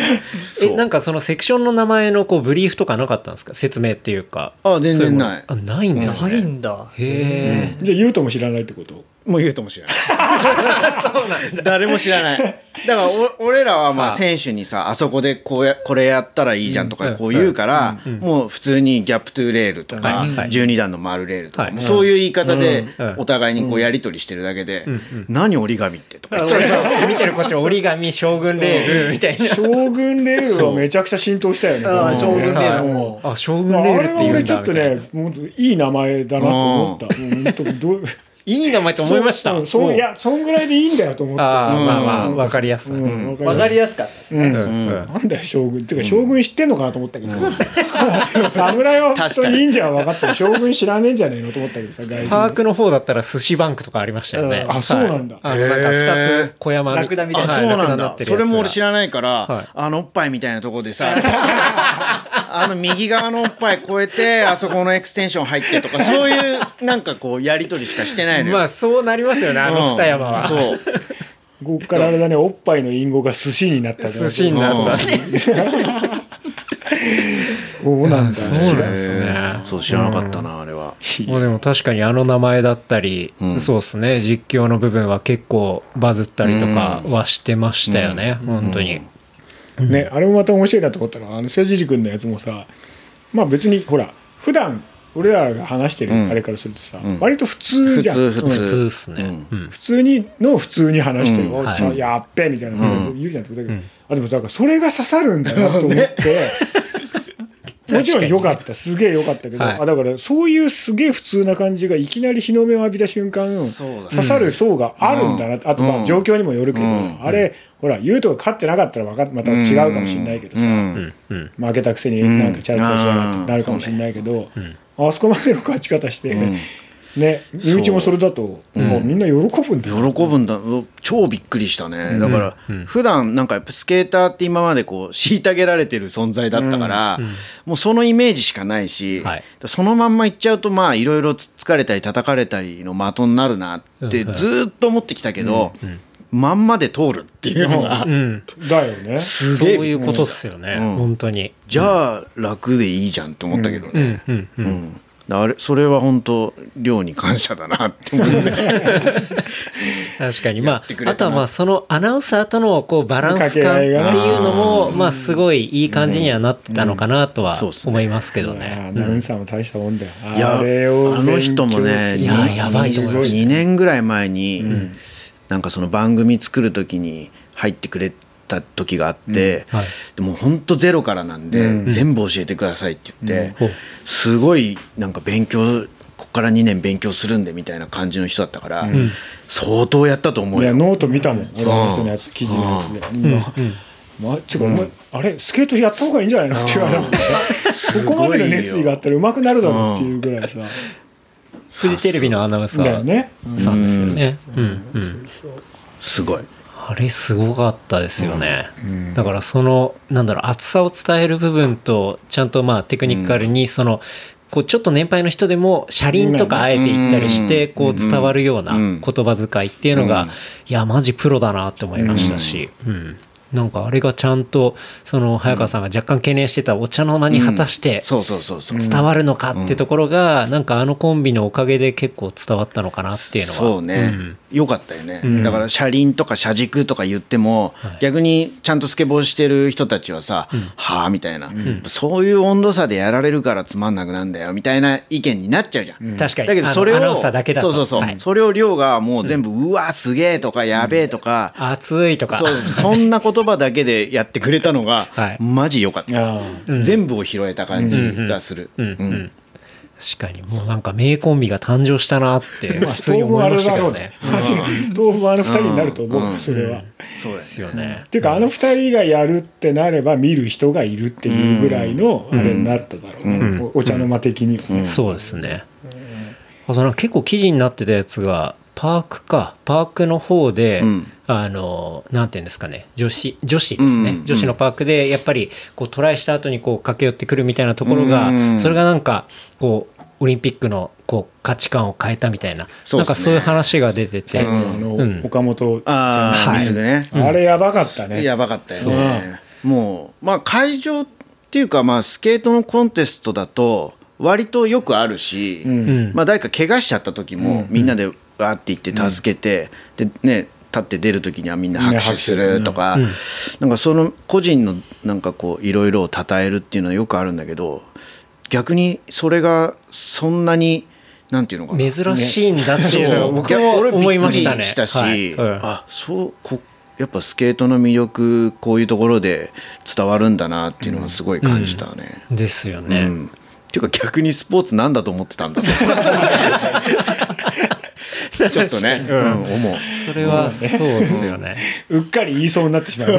えなんかそのセクションの名前のこうブリーフとかなかったんですか？説明っていうか。あ全然ない。あないんですないねんだ。へえじゃあ言うとも知らないってこと？もう言うとも知らない。誰も知らない。だからお俺らはまあ選手にさあそこでこうやこれやったらいいじゃんとうん。かこう言うからもう普通にギャップトゥーレールとかはい。はい。12段の丸レールとはい。かもうそういう言い方でうん。お互いにこうやり取りしてるだけで何折り紙ってとか。言って見てるこっち折り紙将軍レールみたいな。将軍レールはめちゃくちゃ浸透したよねあー将軍レール。はいもあ将軍レールって言うれは俺ちょんだみたいな。っとねいい名前だなと思った。もう本当どういい名前と思いました。そうそういやそんぐらいでいいんだよと思って。ああまあまあうんわかりやすくうんわかりやすかったですね。うん。うん。うん。なんだよ将軍。っていうか将軍知ってんのかなと思ったけど、侍は普通忍者は分かったよ将軍知らねえんじゃねえのと思ったけどさ外人。パークの方だったら寿司バンクとかありましたよね。うん。あそうなんだ。はいあのなんか二つ小山ラクダみたいなあそうなんだ。それも俺知らないから、はい。あのおっぱいみたいなところでさ あの右側のおっぱい越えてあそこのエクステンション入ってとか そういうなんかこうやり取りしかしてないのよ、まあそうなりますよねあの二山は、そう。ここからあれだねおっぱいの隠語が寿司になったね寿司になったそうなんだそうなんですね。そう知らなかったな、あれは。もうでも確かにあの名前だったり、うん。そうですね実況の部分は結構バズったりとかはしてましたよね、本当に、ね、あれもまた面白いなと思ったのはあの瀬尻君のやつもさまあ別にほら普段俺らが話してるうん。あれからするとさ、うん。割と普通じゃん。普通普通。普通っすね、うん。うん。普通にの普通に話してる、うん。おちょはいやっべみたいなこと言うじゃん、だけどうん。あでもだからそれが刺さるんだなと思って、もちろん良かったすげえ良かったけど、はい。あだからそういうすげえ普通な感じがいきなり日の目を浴びた瞬間刺さる層があるんだな、あとまうん。あ状況にもよるけど、うん。あれほら優斗が勝ってなかったらまた違うかもしれないけどさ、うんうん負けたくせになんかチャラチャラしやがってなるかもしれないけど、あそこまでの勝ち方して、うん。ね身内もそれだと、もうみんな喜ぶんだよ、喜ぶんだ。超びっくりしたね。だから普段なんかやっぱスケーターって今までこう虐げられてる存在だったから、もうそのイメージしかないし、はい。そのまんまいっちゃうとまあいろいろつつかれたり叩かれたりの的になるなってうん。ずーっと思ってきたけど、まんまで通るっていうのが、うん。だよね。そういうことっすよね、うん。本当に。じゃあ楽でいいじゃんと思ったけどうね。ん。うん。うん、うん。あれそれは本当寮に感謝だなって思って 確かに。まってくれたな。ああとはまあそのアナウンサーとのこうバランス感っていうのもまあすごいいい感じにはなってたのかなとは思いますけどいやねアナウンサーも大したもんだよ、いやあれをあの人もねややばいと思います。2年ぐらい前に、なんかその番組作る時に入ってくれた時があって、はい。でも本当ゼロからなんで、うん。全部教えてくださいって言って、ほう。すごいなんか勉強ここから2年勉強するんでみたいな感じの人だったから、ん。相当やったと思うよ。いやノート見たもん俺あの人のやつ記事のやつで、まうん。まつうかお前あれスケートやった方がいいんじゃないのって言われたもん。ねここまでの熱意があったら上手くなるだろうっていうぐらいさフジテレビのアナウンサーだよね。さんですよね。うん。うんすごい。あれすごかったですよね、だからそのなんだろう熱さを伝える部分とちゃんとまあテクニカルにその、こうちょっと年配の人でも車輪とかあえて言ったりしてうんこう伝わるようなうん。言葉遣いっていうのが、うん。いやマジプロだなって思いましたし、うんなんかあれがちゃんとその早川さんが若干懸念してたお茶の間に果たしてそうそうそうそう。伝わるのかってところがなんかあのコンビのおかげで結構伝わったのかなっていうのはそうね、んよかったよね、ん。だから車輪とか車軸とか言っても、はい。逆にちゃんとスケボーしてる人たちはさ、はあみたいな、そういう温度差でやられるからつまんなくなんだよ。みたいな意見になっちゃうじゃん、確かに。だけどそれをそうそうそう、はい。それを亮がもう全部、うわすげえとかやべえとか、熱いとかそうそん。な言葉だけでやってくれたのが、はいマジ良か。った、全部を拾えた感じがする、うんうん確かにもうなんか名コンビが誕生したなって普通に思いましたけどね。当分あの二人になると思う、うん。それは、そうでですすよね。っ。ていうかあの二人がやるってなれば見る人がいるっていうぐらいのあれになっただろうね、おお茶の間的にはね、そうですね。あとなんか結構記事になってたやつがパークか。パークの方で、うん。あのなんていうんですかね。女子女子ですね、うん女子のパークでやっぱりこうトライした後にこう駆け寄ってくるみたいなところが、うんそれがなんかこうオリンピックのこう価値観を変えたみたいな、ね。なんかそういう話が出てて、あの、うん。岡本ちゃんああ、はいね、あれやばかったね、やばかったよね。もう、まあ、会場っていうか、まあ、スケートのコンテストだと、割とよくあるし、うん。うん。まあ、誰か怪我しちゃった時も、みんなでわーって行って助けて、でね、立って出る時にはみんな拍手するとか、うん。なんかその個人のなんかこういろいろを称えるっていうのはよくあるんだけど逆にそれがそんなになんていうのかな珍しいんだっていうのは僕も俺思いましたね。したし、はい。うん。あそうこやっぱスケートの魅力こういうところで伝わるんだなっていうのはすごい感じたね。ですようん。ね。っていうか逆にスポーツなんだと思ってたんだと ちょっとね、うん。思う。それはそうですよね。うっかり言いそうになってしまう。ダ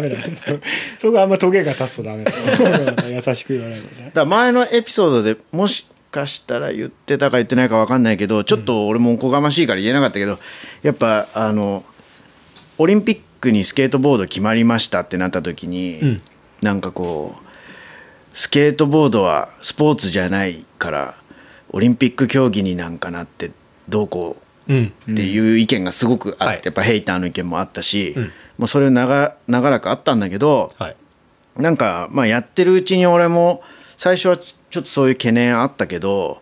メだ。そそこはあんまトゲが立つとダメだ。優しく言わないとね。だから前のエピソードでもしかしたら言ってたか言ってないか分かんないけどちょっと俺もおこがましいから言えなかったけどやっぱあのオリンピックにスケートボード決まりましたってなった時に、うん。なんかこうスケートボードはスポーツじゃないからオリンピック競技になんかなってどうこううん。っていう意見がすごくあって、はい。やっぱヘイターの意見もあったし、うん。もうそれ長長らくあったんだけどはい。なんかまあやってるうちに俺も最初はちょっとそういう懸念あったけど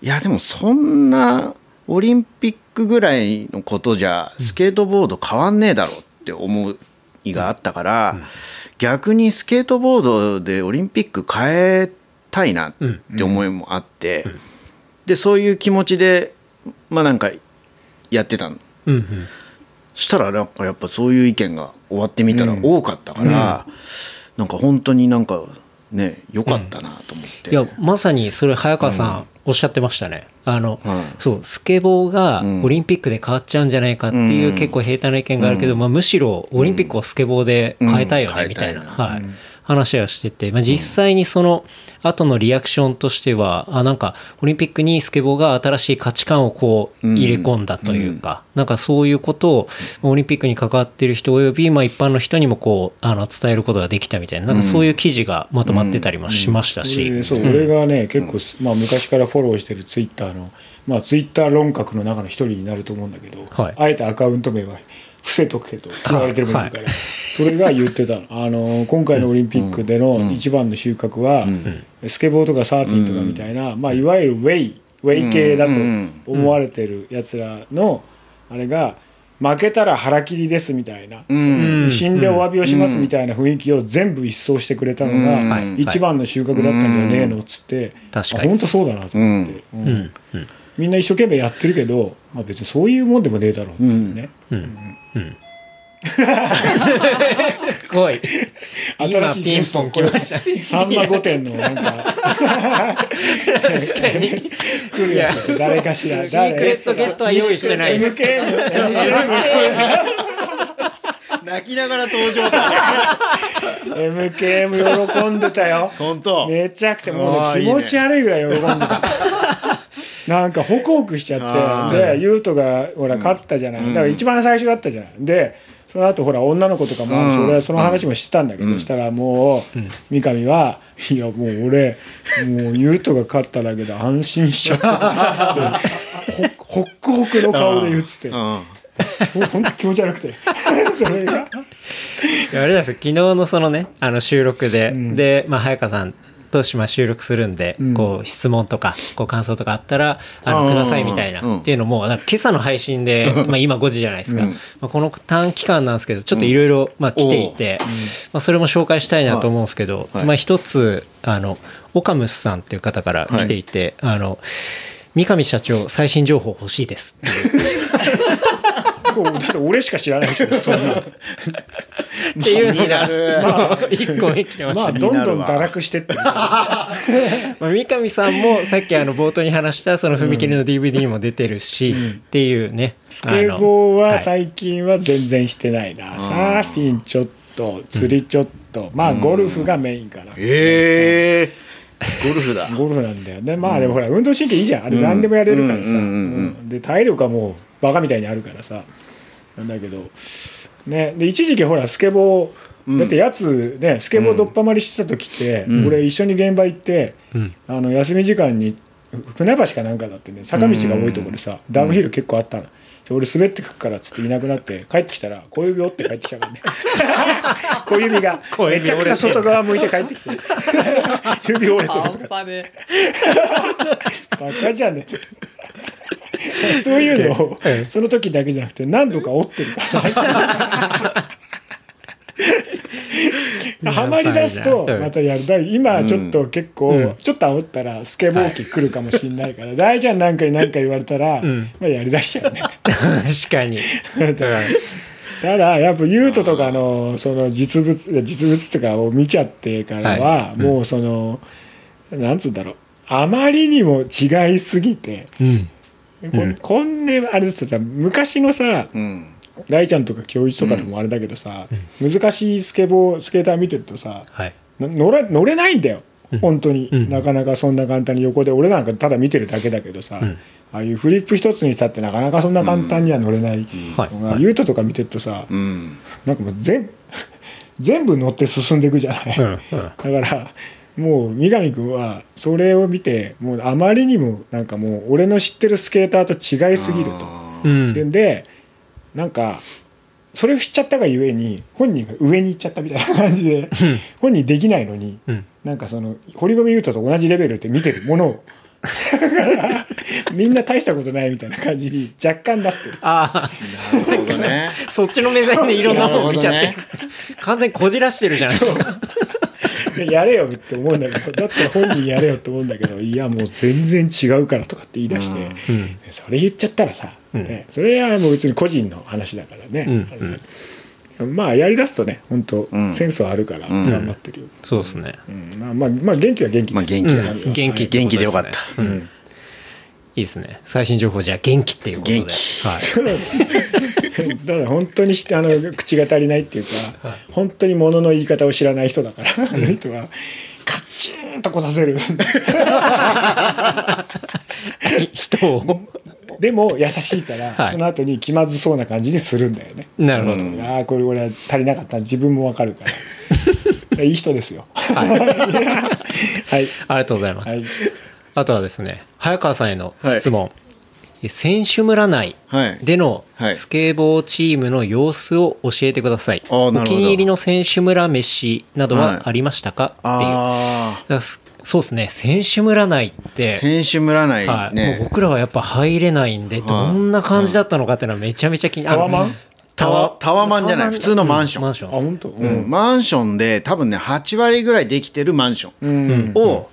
いやでもそんなオリンピックぐらいのことじゃスケートボード変わんねえだろって思いがあったから、逆にスケートボードでオリンピック変えたいなって思いもあって、でそういう気持ちでまあなんかやってたの。うんうん。したらなんかやっぱそういう意見が終わってみたら多かったから、なんか本当になんかね良かったなと思って、いやまさにそれ早川さんおっしゃってましたね、あの、はい。そうスケボーがうん。オリンピックで変わっちゃうんじゃないかっていううん結構平坦な意見があるけど、うん。まあ、むしろオリンピックをスケボーで変えたいよねうん。みたいな、はい話はしてて、まあ、実際にその後のリアクションとしてはあなんかオリンピックにスケボーが新しい価値観をこう入れ込んだというか、なんかそういうことをオリンピックに関わっている人およびまあ一般の人にもこうあの伝えることができたみたいななんかそういう記事がまとまってたりもしましたし、俺そう、俺がね結構す、まあ、昔からフォローしてるツイッターの、まあ、ツイッター論客の中の一人になると思うんだけど、はい。あえてアカウント名は伏せとけと言われてるもんだから、それが言ってたの。あの今回のオリンピックでの一番の収穫は、スケボーとかサーフィンとかみたいな、まあ、いわゆるウェイウェイ系だと思われてるやつらのあれが負けたら腹切りですみたいな、うん。死んでお詫びをしますみたいな雰囲気を全部一掃してくれたのうん。がはい。一番の収穫だったんじゃねえのっつって確かに。あ本当そうだなと思って、うん。うん。うんみんな一生懸命やってるけど、まあ、別にそういうもんでもねえだろうね、すごい。今新しいピンポン来ました。ねさんま御殿のなんか。来るやつ誰かしら。シークレットゲストは用意してないです。泣きながら登場だ。MKM 喜んでたよ。本当。めちゃくちゃ。もう気持ち悪いぐらい喜んでたなんかホクホクしちゃあってで優斗がほら勝ったじゃない、だから一番最初だったじゃない。でその後ほら女の子とかもあるし、うん。俺はその話もしてたんだけど、したらもう、三上はいやもう俺もう優斗が勝っただけで安心しちゃったっつってほほっくほくの顔で言ってて。本当気持ち悪くて。それが。いやあれですよ昨日のそのねあの収録で、ん。で、まあ、早川さんとまあ収録するんで、ん。こう質問とかこう感想とかあったらあのうんくださいみたいな、うん。っていうのもなんか今朝の配信で、まあ、今5時じゃないですか、うん。まあ、この短期間なんですけどちょっといろいろまあ来ていて、まあ、それも紹介したいなと思うんですけど、はい。まあ、一つあのオカムスさんっていう方から来ていて、あの三上社長最新情報欲しいですっていう だって俺しか知らないし そんな。っていうのがそう。一個目来てましたねまあどんどん堕落してってるまあ、三上さんもさっきあの冒頭に話したその踏切の DVD にも出てるし、っていうねスケボーは最近は全然してないな、サーフィンちょっと釣りちょっと、まあゴルフがメインかな、ええゴルフだ。ゴルフなんだよね。まあでもほら運動神経いいじゃん。あれ何でもやれるからさ、で体力はもうバカみたいにあるからさ。なんだけど。ね。で一時期ほらスケボー、だってやつねスケボーどっぱまりしてた時って、俺一緒に現場行って、うん。あの休み時間に船橋かなんかだってね坂道が多いところでさ、ダウンヒル結構あったの。で俺滑ってくっからっつっていなくなって帰ってきたら小指折って帰ってきたからね。小指が。めちゃくちゃ外側向いて帰ってきて。指折れてるとかバカじゃねえ そういうのをその時だけじゃなくて何度か折ってるから。はまり出すとまたやる。だから今ちょっと結構ちょっと煽ったらスケボー機来るかもしれないから大ちゃんなんかに何か言われたらん。まあやりだしちゃうね。確かに。ただやっぱユートとかのその実物実物とかを見ちゃってからははい。もうそのなんつうんだろう。あまりにも違いすぎてうんこんこんねあれですよさ昔のさうん。大ちゃんとか教一とかでもあれだけどさ、難しいスケボースケーター見てるとさはい。な乗れ乗れないんだよ本当に、うん。なかなかそんな簡単に横で俺なんかただ見てるだけだけどさ、ん。ああいうフリップ一つにしたってなかなかそんな簡単には乗れないはい。ユートとか見てるとさ、うん。なんかもう全 全部乗って進んでいくじゃない、うん。うん。だからもう三上君はそれを見てもうあまりにもなんかもう俺の知ってるスケーターと違いすぎると。うん。ででなんかそれを知っちゃったがゆえに本人が上に行っちゃったみたいな感じで本人できないのにうん。なんかその堀米雄斗と同じレベルって見てるものをだからみんな大したことないみたいな感じに若干なってる。あなるほどね。あ そっちの目線でいろんなもの見ちゃって、完全にこじらしてるじゃないですか。で やれよって思うんだけどだったら本人やれよって思うんだけど いやもう全然違うからとかって言い出して、うん。それ言っちゃったらさ、うん。ねそれはもう別に個人の話だからね、うん。まあやりだすとね本当、うん。センスはあるからん。頑張ってるよ、そうですね。うん。まあまあまあ元気は元気です、まあ元気だうん。元気元気でよかった。うんいいですね。最新情報じゃあ元気っていうことで。元気。はい。だから本当にあの口が足りないっていうか、本当にものの言い方を知らない人だから、あの人はカチンとこさせる。人を。でも優しいから、はい。その後に気まずそうな感じにするんだよね、なるほど、うん。ああこれ俺は足りなかった。自分もわかるから。いい人ですよ。はい、はい。ありがとうございます、はいあとはですね早川さんへの質問、選手村内はい。でのはい。スケボーチームの様子を教えてください、あーなるほど。お気に入りの選手村飯などはありましたか、っていう。そうですね。選手村内ってあ選手村内はい、もうね僕らはやっぱ入れないんで、どんな感じだったのかっていうのはめちゃめちゃ気にタワマン？タワタワマンじゃない。普通のマンション。マンションマンションで多分ね8割ぐらいできてるマンションうん。を、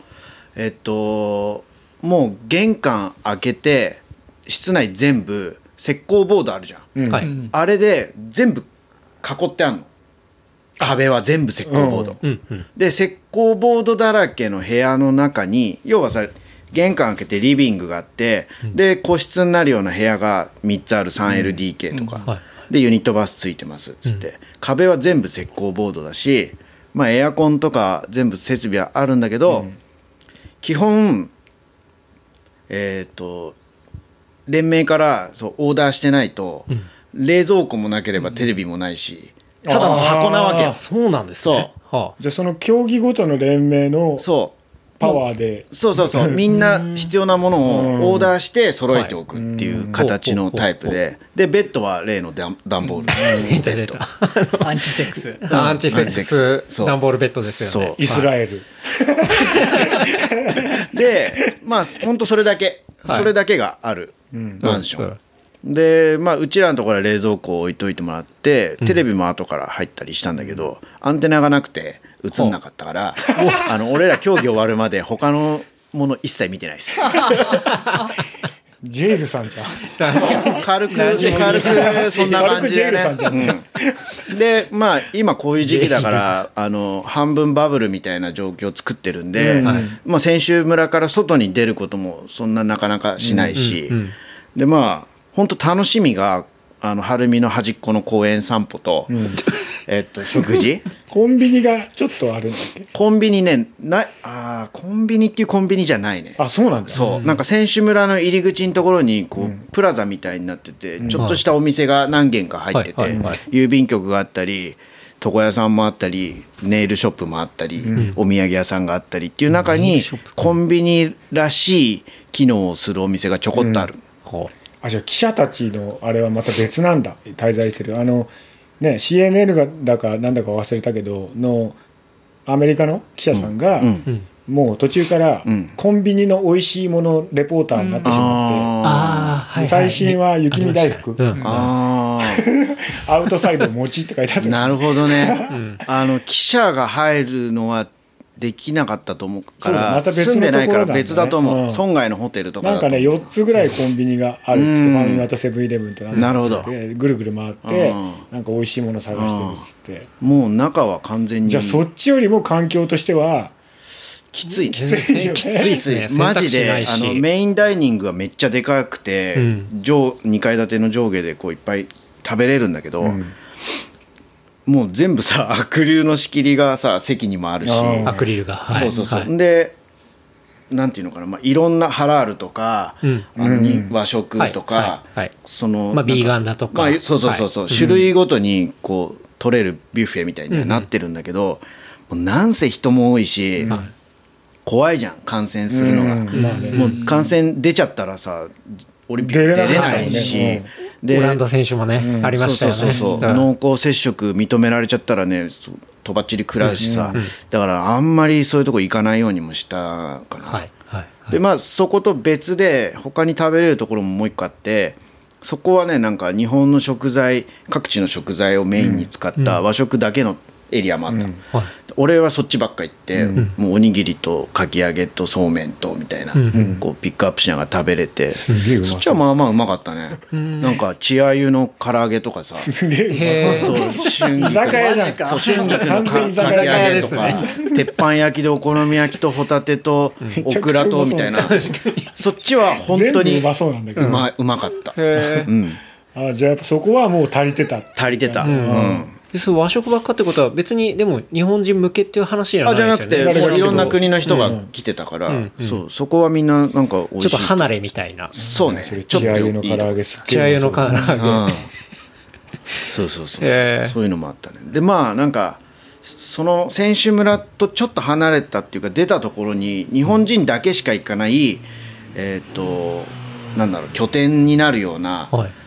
えっともう玄関開けて室内全部石膏ボードあるじゃん、うん。はい、うん。あれで全部囲ってあんの。壁は全部石膏ボード、うん。うんで石膏ボードだらけの部屋の中に要はさ玄関開けてリビングがあって、で個室になるような部屋が3つある 3LDK とか、はい。でユニットバスついてますっつって、壁は全部石膏ボードだし、まあ、エアコンとか全部設備はあるんだけど、基本えっ、と連盟からそうオーダーしてないと、冷蔵庫もなければテレビもないし、ただの箱なわけそうなんですね。はじゃあその競技ごとの連盟のそうパワーで。そうそうそう。みんな必要なものをオーダーして揃えておくっていう形のタイプで。でベッドは例の段段ボール。た出たアンチセックス。アンチセックス。段ボールベッドですよね。イスラエル、でまあ本当それだけ。はい。それだけがあるマンション。でまあうちらのところは冷蔵庫を置いといてもらってテレビも後から入ったりしたんだけどアンテナがなくて映んなかったからあの俺ら競技終わるまで他のもの一切見てないです。ジェイルさんじゃん。軽く軽くそんな感じでね、うん。でまあ今こういう時期だからあの半分バブルみたいな状況を作ってるんで、うん。はい。まあ、選手村から外に出ることもそんななかなかしないし、うん。うん。でまあ本当楽しみがあの晴海の端っこの公園散歩と、えっと、食事？コンビニがちょっとあるんだっけ？コンビニねないあーコンビニっていうコンビニじゃないね。あそうなんだ。そう、なんか選手村の入り口のところにこう、プラザみたいになってて、ちょっとしたお店が何軒か入ってて、郵便局があったり床屋さんもあったりネイルショップもあったり、お土産屋さんがあったりっていう中にコンビニらしい機能をするお店がちょこっとある、ほあじゃあ記者たちのあれはまた別なんだ滞在してる。あのね CNN がだかなんだか忘れたけどのアメリカの記者さんが、うんううん。もう途中からうん。コンビニの美味しいものレポーターになってしまって、ああで最新は雪見大福、うん。あ アウトサイド餅って書いてあった。あなるほどね、ん。あの記者が入るのはできなかったと思うからまた別の住んでないから別だと思う、うん村外のホテルとかなんかねだと思う4つぐらいコンビニがあるっつってうん。ファミマとセブンイレブンとなんだってなるぐるぐる回ってうん。なんか美味しいもの探してるっつって。もう中は完全にじゃあそっちよりも環境としてはきつい全然きついですね。マジで選択肢ないし。あのメインダイニングはめっちゃでかくて、うん。上2階建ての上下でこういっぱい食べれるんだけど、んもう全部さアクリルの仕切りがさ席にもあるし。アクリルが、はい。そうそうそう、はい。でなんていうのかな、まあ、いろんなハラールとか、うん。あの和食とか、そのまあビーガンだとか。まあ、そうそうそうそう、はい。種類ごとにこう取れるビュッフェみたいにはなってるんだけど、もうなんせ人も多いし、怖いじゃん。感染するのが、もう感染出ちゃったらさオリンピック出れないし、オランダ選手もね、ありましたよね。そうそうそう、ん。濃厚接触認められちゃったらねとばっちり食らうしさ、だからあんまりそういうとこ行かないようにもしたかな、はいはいでまあそこと別で他に食べれるところももう一個あってそこはねなんか日本の食材各地の食材をメインに使った和食だけのエリアもあった。の、はい俺はそっちばっか行って、もうおにぎりとかき揚げとそうめんとみたいな、こうピックアップしながら食べれて、そっちはまあまあうまかったね、なんか血あゆの唐揚げとかさすげえそう。春菊そう春菊の完かき屋揚げとか、鉄板焼きでお好み焼きとホタテとオクラとみたいな。そっちは本当にうまそうなんだけど。うまうまかった、うん、あじゃあやっぱそこはもう足りてた。足りてた、うん。でそう和食ばっかってことは別にでも日本人向けっていう話じゃあじゃないですよね。なくてもういろんな国の人が来てたから、そうそこはみんななんか美味しい。ちょっと離れみたいな。そうねそれちょっと血合いのいい唐揚げすっげ血合えうまそう。いの唐揚げ。うん。そうそうそう、へーそういうのもあったね。でまあなんかその選手村とちょっと離れたっていうか出たところに日本人だけしか行かないえっ、となんだろう拠点になるような、はい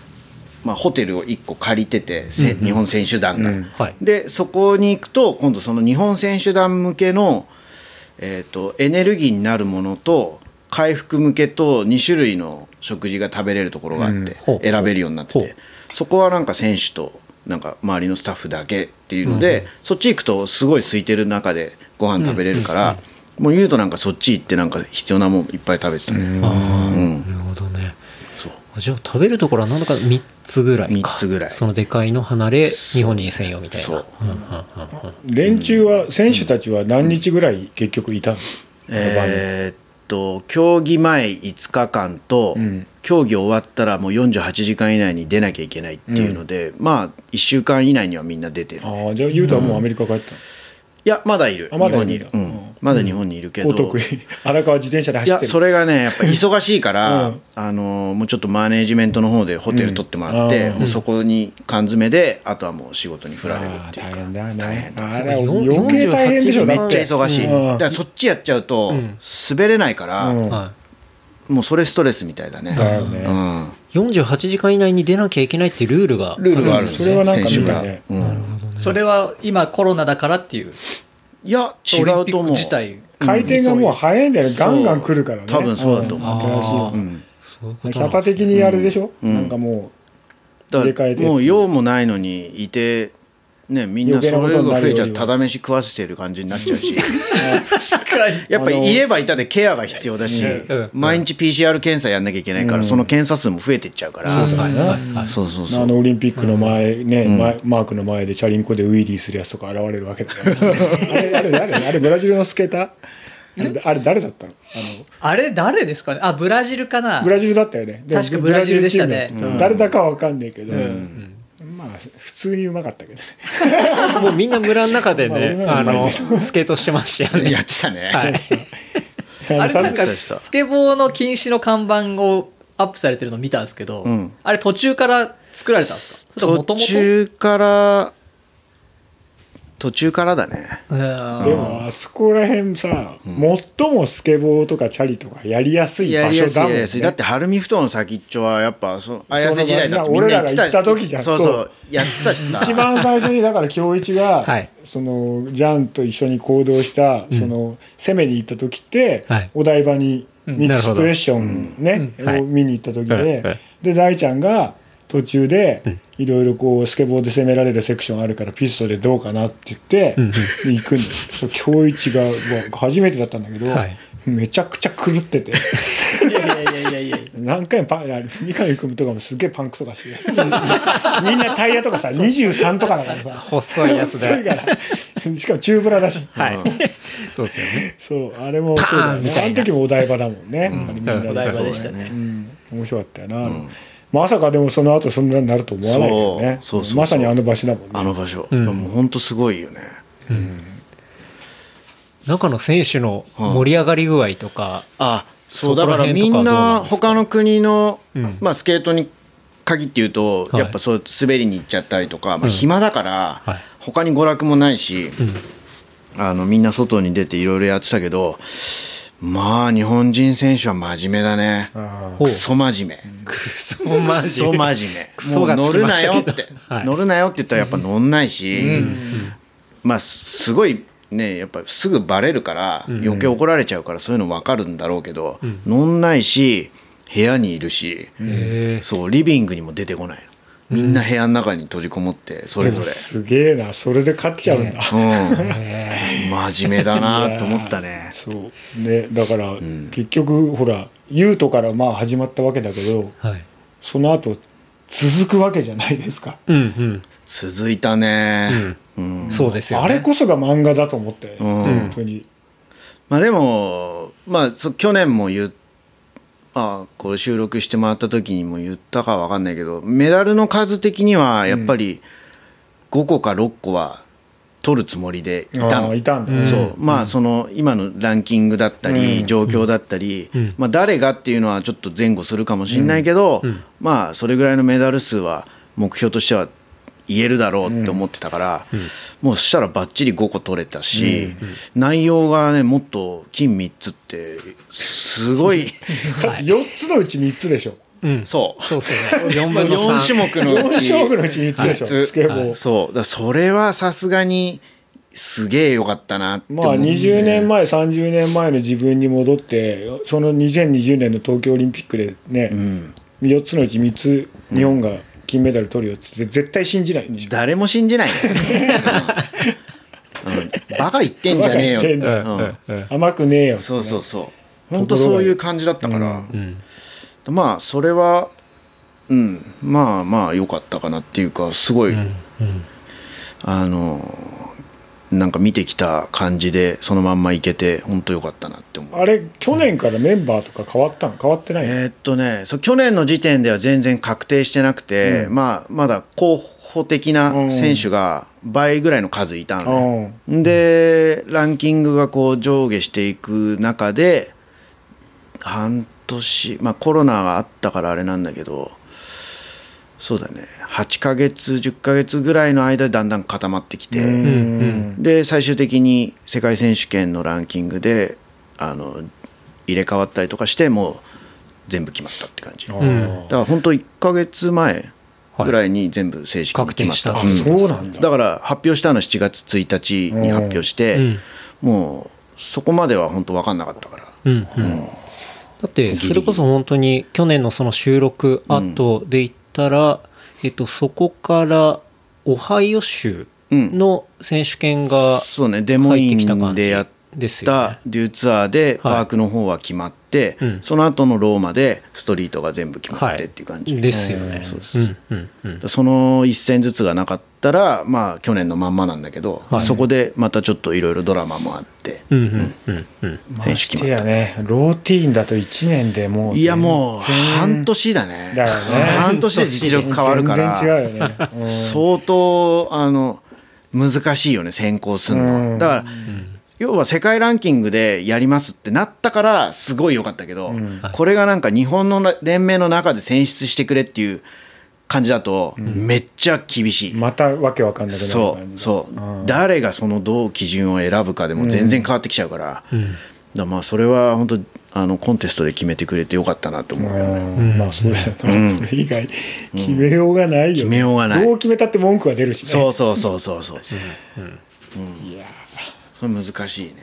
まあ、ホテルを1個借りてて、せ日本選手団が、はい。でそこに行くと今度その日本選手団向けの、えー、とエネルギーになるものと回復向けと2種類の食事が食べれるところがあって、ほう。選べるようになってて。そこはなんか選手となんか周りのスタッフだけっていうので、そっち行くとすごい空いてる中でご飯食べれるから、もう言うとなんかそっち行ってなんか必要なもんいっぱい食べてたね、うん。なるほどねじゃあ食べるところは何だか3つぐらいか。三つぐらい。そのでかいの離れ日本人専用みたいな。そう。うんうんうんうん。連中は選手たちは何日ぐらい結局いたの？えーっと競技前5日間と、うん。競技終わったらもう48時間以内に出なきゃいけないっていうので、まあ1週間以内にはみんな出てるね。ああじゃあ言うとはもうアメリカ帰ったの？いやまだいる。あまだいる日本にいる、うん。うん。まだ日本にいるけど、お得意。荒川自転車でい走ってる。やそれがねやっぱ忙しいから、うん。あのもうちょっとマネージメントの方でホテル取ってもらって、うん。もうそこに缶詰であとはもう仕事に振られるっていうか。大変だね。大変だあれはよ余計大変でしょ48めっちゃ忙しい、うん。だからそっちやっちゃうとん。滑れないから、うん。はもうそれストレスみたいだね。だよね。うん。い、48時間以内に出なきゃいけないっていうルールがルールがあるんですよ、それはなんか選手が。見たねうん。それは今コロナだからっていう。いや違オリンピックうと思う自体。回転がもう早いんだよね。ガンガン来るからね。多分そうだと思う。うん。新しいの。うん。キャパ的にあれでしょ？うん。なんかもだ入れ替えて。もう用もないのにいてねみんなそれが増えちゃただ飯食わせてる感じになっちゃうし。やっぱりいればいたでケアが必要だし、うん。毎日 PCR 検査やんなきゃいけないから、うん。その検査数も増えていっちゃうから、そうだよねそうそうそう。うあのオリンピックの前ねうん。前マークの前でチャリンコでウィリーするやつとか現れるわけだからあれあれ誰あれブラジルのスケーター？あれ誰だったの？あのあれ誰ですかね？あブラジルかな。ブラジルだったよね。確かブラジルでしたね。誰だかは分かんないけど、んまあ普通にうまかったけどね。もうみんな村の中でね、の方がうまいあのねスケートしてましたよね。やってたね、はい。あれさすなんかスケボーの禁止の看板をアップされてるの見たんですけど、うん。あれ途中から作られたんですか？途中から途中からだね。でもあそこら辺さ、最もスケボーとかチャリとかやりやすい場所だもんね。やりやすい。だって晴海ふ頭の先っちょはやっぱその綾瀬時代だってみん俺らがな言ってた行った時じゃん。そうそうそう。やってたしさ。一番最初にだから京一が、はい。そのジャンと一緒に行動した、その攻めに行った時って、はい。お台場にミックスプレッションね、うん。はいを見に行った時で、はい。はい。で大ちゃんが途中でいろいろこうスケボーで攻められるセクションあるからピストでどうかなって言って、行くんですよ。京一がもう初めてだったんだけど、はい。めちゃくちゃ狂ってて。いやいやいやいやいや何回もパン三上君とかもすげえパンクとかして。みんなタイヤとかさ23とかだからさ。細いやつで細いから。しかもチューブラだし。はい。そうですよね。そうあれもそうだよね。あの時もお台場だもんね、あれみんなで。お台場でしたね。うん。面白かったよな、まさかでもその後そんなになると思わないよね。そうそうまさにあの場所だもんね。あの場所、ん。もう本当すごいよね。中の選手の盛り上がり具合とか、あそうそこらだからみんな他の国の、うん。まあ、スケートに限って言うと、はい。やっぱそう滑りに行っちゃったりとか、まあ、暇だから、はい。他に娯楽もないし、あのみんな外に出ていろいろやってたけどまあ日本人選手は真面目だね。クソ真面目。クソクソ真面目。クソがつきもう乗るなよって、はい。乗るなよって言ったらやっぱ乗んないし、まあすごいねやっぱすぐバレるから余計怒られちゃうからそういうの分かるんだろうけど、乗んないし部屋にいるし、へそうリビングにも出てこないのみんな部屋の中に閉じこもってそれぞれ、すげえなそれで勝っちゃうんだ、うん、真面目だなと思ったね。そう。ねだから、結局ほらユートからまあ始まったわけだけどーはい。その後続くわけじゃないですか、うん続いたね、うん。うん。そうですよね。あれこそが漫画だと思って、うん。本当に。まあでも、まあ、そ去年も言っまあ、これ収録してもらった時にも言ったかわかんないけどメダルの数的にはやっぱり5個か6個は取るつもりでいたの。ああいたんだ、うん。そう。まあその今のランキングだったり、うん。状況だったり、うん。まあ、誰がっていうのはちょっと前後するかもしれないけど、うん。まあそれぐらいのメダル数は目標としては言えるだろうって思ってたから、もうそしたらばっちり5個取れたし、内容がねもっと金3つってすごいだって4つのうち3つでしょ。うん。そう。そうそうね4 分の4 3種目のう4ち勝負のうち3つでしょ、三つスケボー、そう。だからそれはさすがにすげえよかったなって思まあうね20年前30年前の自分に戻ってその2020年の東京オリンピックでね、うん。4つのうち3つ日本が金メダル取るよっつって絶対信じないんでしょ。誰も信じない。よ、うん。バカ言ってんじゃねえよ。うんうん。甘くねえよね。そうそうそう。本当そういう感じだったから、うん。まあそれはうん。まあまあ良かったかなっていうかすごい、あのなんか見てきた感じでそのまんまいけて本当良かったなって思う。あれ去年からメンバーとか変わったの？変わってない？の、えーっとねそう去年の時点では全然確定してなくて、うん。まあ、まだ候補的な選手が倍ぐらいの数いたのね、うん。でランキングがこう上下していく中で半年、まあ、コロナがあったからあれなんだけどそうだね8ヶ月10ヶ月ぐらいの間でだんだん固まってきて、うんで最終的に世界選手権のランキングであの入れ替わったりとかしてもう全部決まったって感じ。だかんら本当1ヶ月前ぐらいに全部正式に決まった、確定した。うんそうなんだ。だから発表したの7月1日に発表して、うん。もうそこまでは本当分かんなかったから、うんうん。だってそれこそ本当に去年のその収録後で言ったら、えっと、そこからオハイオ州の選手権がそうねデモインでやっデューツアーでパークの方は決まって、うん。その後のローマでストリートが全部決まはいってっていう感じ、ですよね。そうですう。んその一戦ずつがなかったらまあ去年のまんまなんだけど、はい。そこでまたちょっといろいろドラマもあって、うんうんうんうん。ま選手決まっしてやね。ローティーンだと1年でもういやもう半年だね。だよね。半年で実力変わるから。全然違うよね、うん。相当あの難しいよね先行するの、うん。だから、要は世界ランキングでやりますってなったからすごい良かったけど、ん。これがなんか日本の連盟の中で選出してくれっていう感じだとめっちゃ厳しい、またわけわかんなくなるそうそう、うん。誰がそのどう基準を選ぶかでも全然変わってきちゃうから,、だからまあそれは本当あのコンテストで決めてくれてよかったなと思うよね、うん。まあそうだよな、それ以外決めようがないよ、決めようがない。どう決めたって文句は出るしね。そうそうそうそうそう、いやそれ難しいね、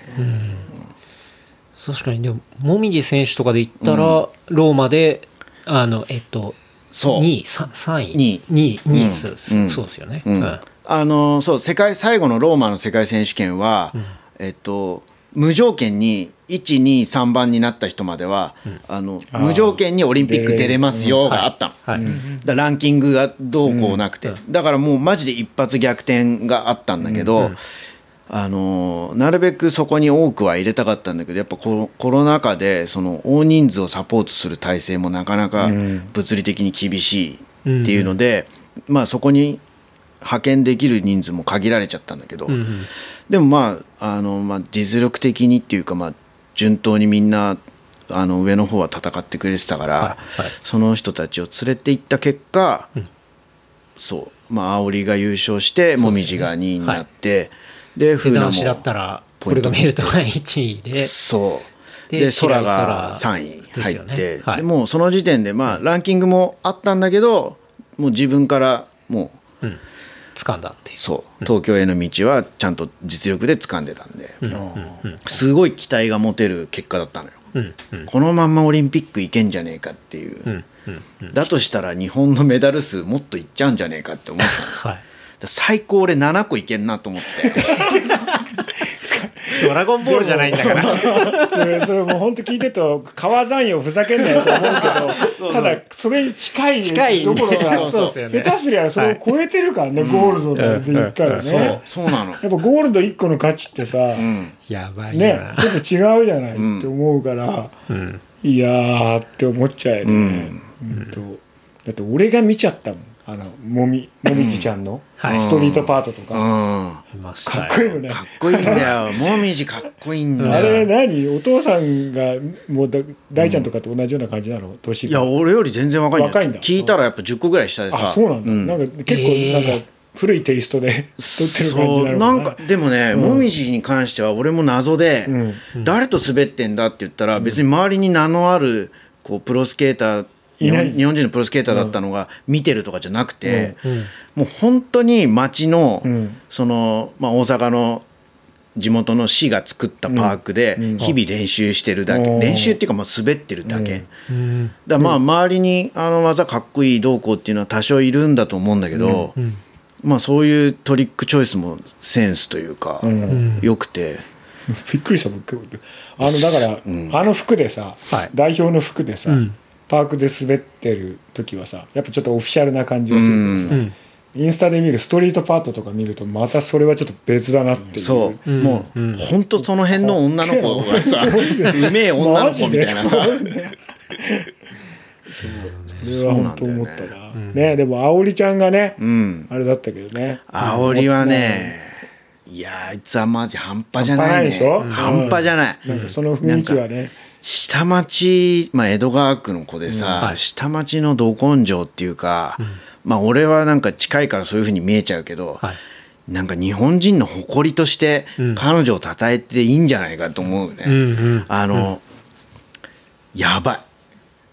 確かに。でももみじ選手とかで言ったら、ローマであのえっとそう。2位 3, 3位。二位。2位2位うん。そうですよ。ね、うん。うん。あのそう世界最後のローマの世界選手権は、えっと、無条件に123番になった人までは、あの無条件にオリンピック出れますよがあったの、はい、だからランキングがどうこうなくて、だからもうマジで一発逆転があったんだけど、あのなるべくそこに多くは入れたかったんだけどやっぱコロコロナ禍でその大人数をサポートする体制もなかなかうん。物理的に厳しいっていうので、まあ、そこに派遣できる人数も限られちゃったんだけど、うんうん。でもまああの、まあ、実力的にっていうか、まあ、順当にみんなあの上の方は戦ってくれてたから、はいはい。その人たちを連れて行った結果、うん。そう。まあ煽りが優勝してもみじが2位になってでで風ナも男子だったらポルトメルトが1位で。そう。でで空が空3位入って、はい。でもうその時点でまあランキングもあったんだけどもう自分からもううん。掴んだっていう。そう。東京への道はちゃんと実力で掴んでたんで、すごい期待が持てる結果だったのよ、うん。うん。このまんまオリンピック行けんじゃねえかっていう、うん。うん。だとしたら日本のメダル数もっといっちゃうんじゃねえかって思ってたの はい最高俺7個いけんなと思って。て ドラゴンボールじゃないんだから。それそれもう本当聞いてると川山よふざけんなよと思うけどただそれに近い近い。どころかそうそうですよね下手すりゃそれを超えてるからね、ゴールドで言ったらね、うん。やっそうなの。ぱゴールド1個の価値ってさ、うん。やばいな、ねちょっと違うじゃないうんって思うから、うん。いやーって思っちゃうよね、うんと。だって俺が見ちゃったもん。あのもみもみじちゃんのはい。ストリートパートとうか、ん。いましたよかっこいいのね。かっこいいんだよ。もみじかっこいいんだあれよ何？お父さんがもうだ大ちゃんとかと同じような感じなの？年いや俺より全然若いんだよ若いんだ。聞いたらやっぱ10個ぐらい下でさ。あそうなんだ、なんか結構えーなんか古いテイストで撮ってる感じそうなのなんかでもね、もみじに関しては俺も謎で、うん。誰と滑ってんだって言ったら、別に周りに名のあるこうプロスケーター日本日本人のプロスケーターだったのが見てるとかじゃなくて、うん。もう本当に町の,、うん。そのまあ、大阪の地元の市が作ったパークでうん。うん。日々練習してるだけ、うん。練習っていうかまあ滑ってるだけ、うん。うんだまあ周りにあの技かっこいいどうこうっていうのは多少いるんだと思うんだけど、うん。まあそういうトリックチョイスもセンスというか、うんうん。良くて。びっくりした僕。あのだから、うん。あの服でさ、はい。代表の服でさ、うんパークで滑ってる時はさやっぱちょっとオフィシャルな感じがするけどさ、うん。インスタで見るストリートパートとか見るとまたそれはちょっと別だなっていう。そう、うん。もう、うん。ほんとその辺の女の子がさうめえ女の子みたいなさそうそれは本当思ったなねでもあおりちゃんがね、うん。あれだったけどね。あおりはねいやあいつはマジ半端じゃないね。半端ないでしょ？半端じゃない、なんかその雰囲気はね下町、まあ、江戸川区の子でさ、はい。下町のど根性っていうか、まあ俺はなんか近いからそういうふうに見えちゃうけど、はい。なんか日本人の誇りとしてうん。彼女を称えていいんじゃないかと思うね、うんうん。あの、やば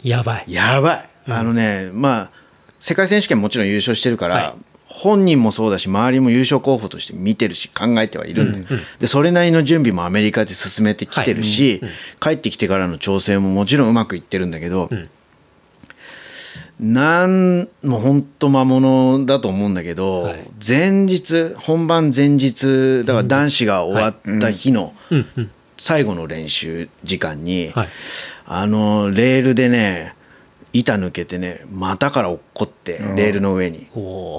やばい。いやばい、あのねまあ世界選手権もちろん優勝してるから、はい本人もそうだし周りも優勝候補として見てるし考えてはいるんで,、でそれなりの準備もアメリカで進めてきてるし、帰ってきてからの調整ももちろんうまくいってるんだけど、なんもう本当魔物だと思うんだけど、はい。前日本番前日だから男子が終わった日のうん。うん。最後の練習時間に、はい。あのレールでね板抜けてね股から落っこってレールの上に。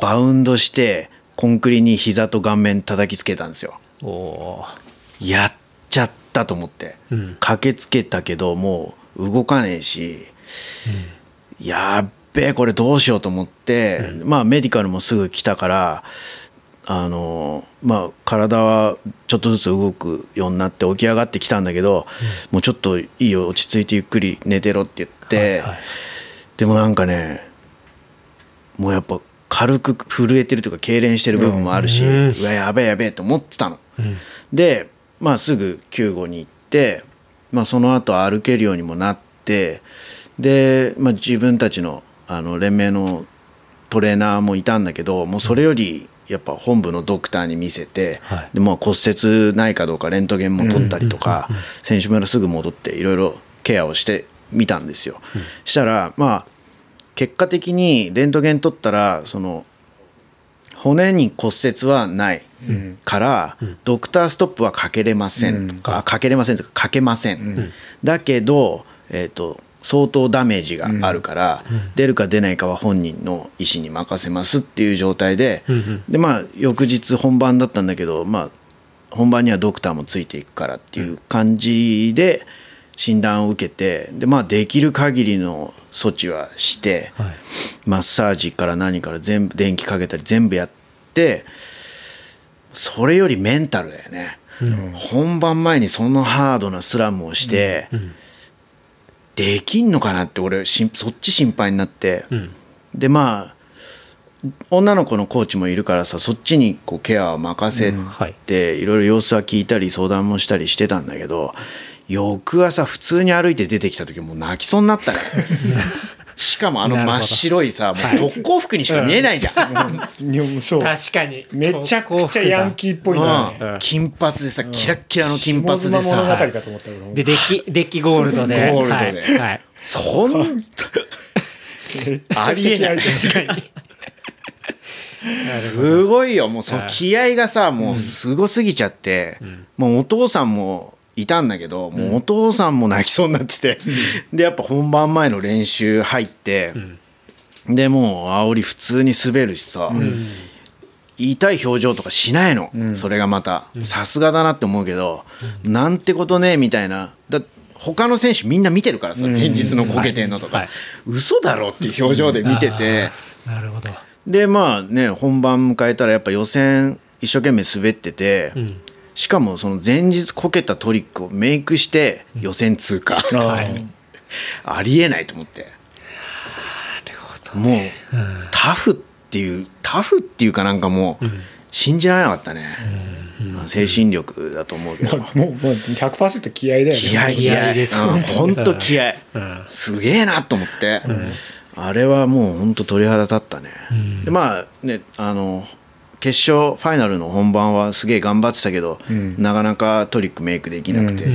バウンドしてコンクリに膝と顔面叩きつけたんですよ。やっちゃったと思って、うん。駆けつけたけどもう動かねえし、やっべえこれどうしようと思って、まあメディカルもすぐ来たからあのまあ体はちょっとずつ動くようになって起き上がってきたんだけど、もうちょっといいよ落ち着いてゆっくり寝てろって言って、はいはいでもなんかねもうやっぱ軽く震えてるというか痙攣してる部分もあるし、ううんわやべえやべえと思ってたの。うん。で、まあ、すぐ救護に行って、まあ、その後歩けるようにもなってで、まあ、自分たちのあの連盟のトレーナーもいたんだけどもうそれよりやっぱ本部のドクターに見せて、はい。でまあ、骨折ないかどうかレントゲンも取ったりとか、選手村すぐ戻っていろいろケアをしてみたんですよ。したら、まあ、結果的にレントゲン取ったらその骨に骨折はないから、ドクターストップはかけれません、うん。あかけれませんとかかけません、だけど、えー、と相当ダメージがあるから、出るか出ないかは本人の意思に任せますっていう状態で、うんうん。でまあ翌日本番だったんだけど、まあ、本番にはドクターもついていくからっていう感じで診断を受けてで、まあ、できる限りの措置はして、はい。マッサージから何から全部電気かけたり全部やってそれよりメンタルだよね、本番前にそのハードなスラムをして、できんのかなって俺しそっち心配になって、うん。でまあ女の子のコーチもいるからさそっちにこうケアを任せはい。て、いろいろ様子は聞いたり相談もしたりしてたんだけど翌朝普通に歩いて出てきた時もう泣きそうになったね しかもあの真っ白いさもう特攻服にしか見えないじゃん、う確かに。めちゃくちゃヤンキーっぽいんだね。うん。金髪でさキラッキラの金髪でさ。かと思ったけど。でデッキデッキゴールドで。ゴールドで。はい。はい。そんめっちゃありえない。確かに。すごいよ。もうその気合がさもうすごすぎちゃって、もうお父さんもいたんだけど、もうお父さんも泣きそうになってて、でやっぱ本番前の練習入って、でもう煽り普通に滑るしさ、痛い表情とかしないの、それがまた。さすがだなって思うけど、なんてことねみたいな。だ他の選手みんな見てるからさ前日のこけてんのとか、はい。嘘だろっていう表情で見てて。なるほど。でまあね本番迎えたらやっぱ予選一生懸命滑ってて、んしかもその前日こけたトリックをメイクして予選通過、はい。ありえないと思って。もう、タフっていうタフっていうかなんかもう、信じられなかったね、まあ精神力だと思うけど、もうもう100%気合だよね。気合い気合。ですうん。本当気合。すげえなと思って、あれはもう本当鳥肌立ったね、でまあねあの決勝ファイナルの本番はすげえ頑張ってたけど、なかなかトリックメイクできなくて、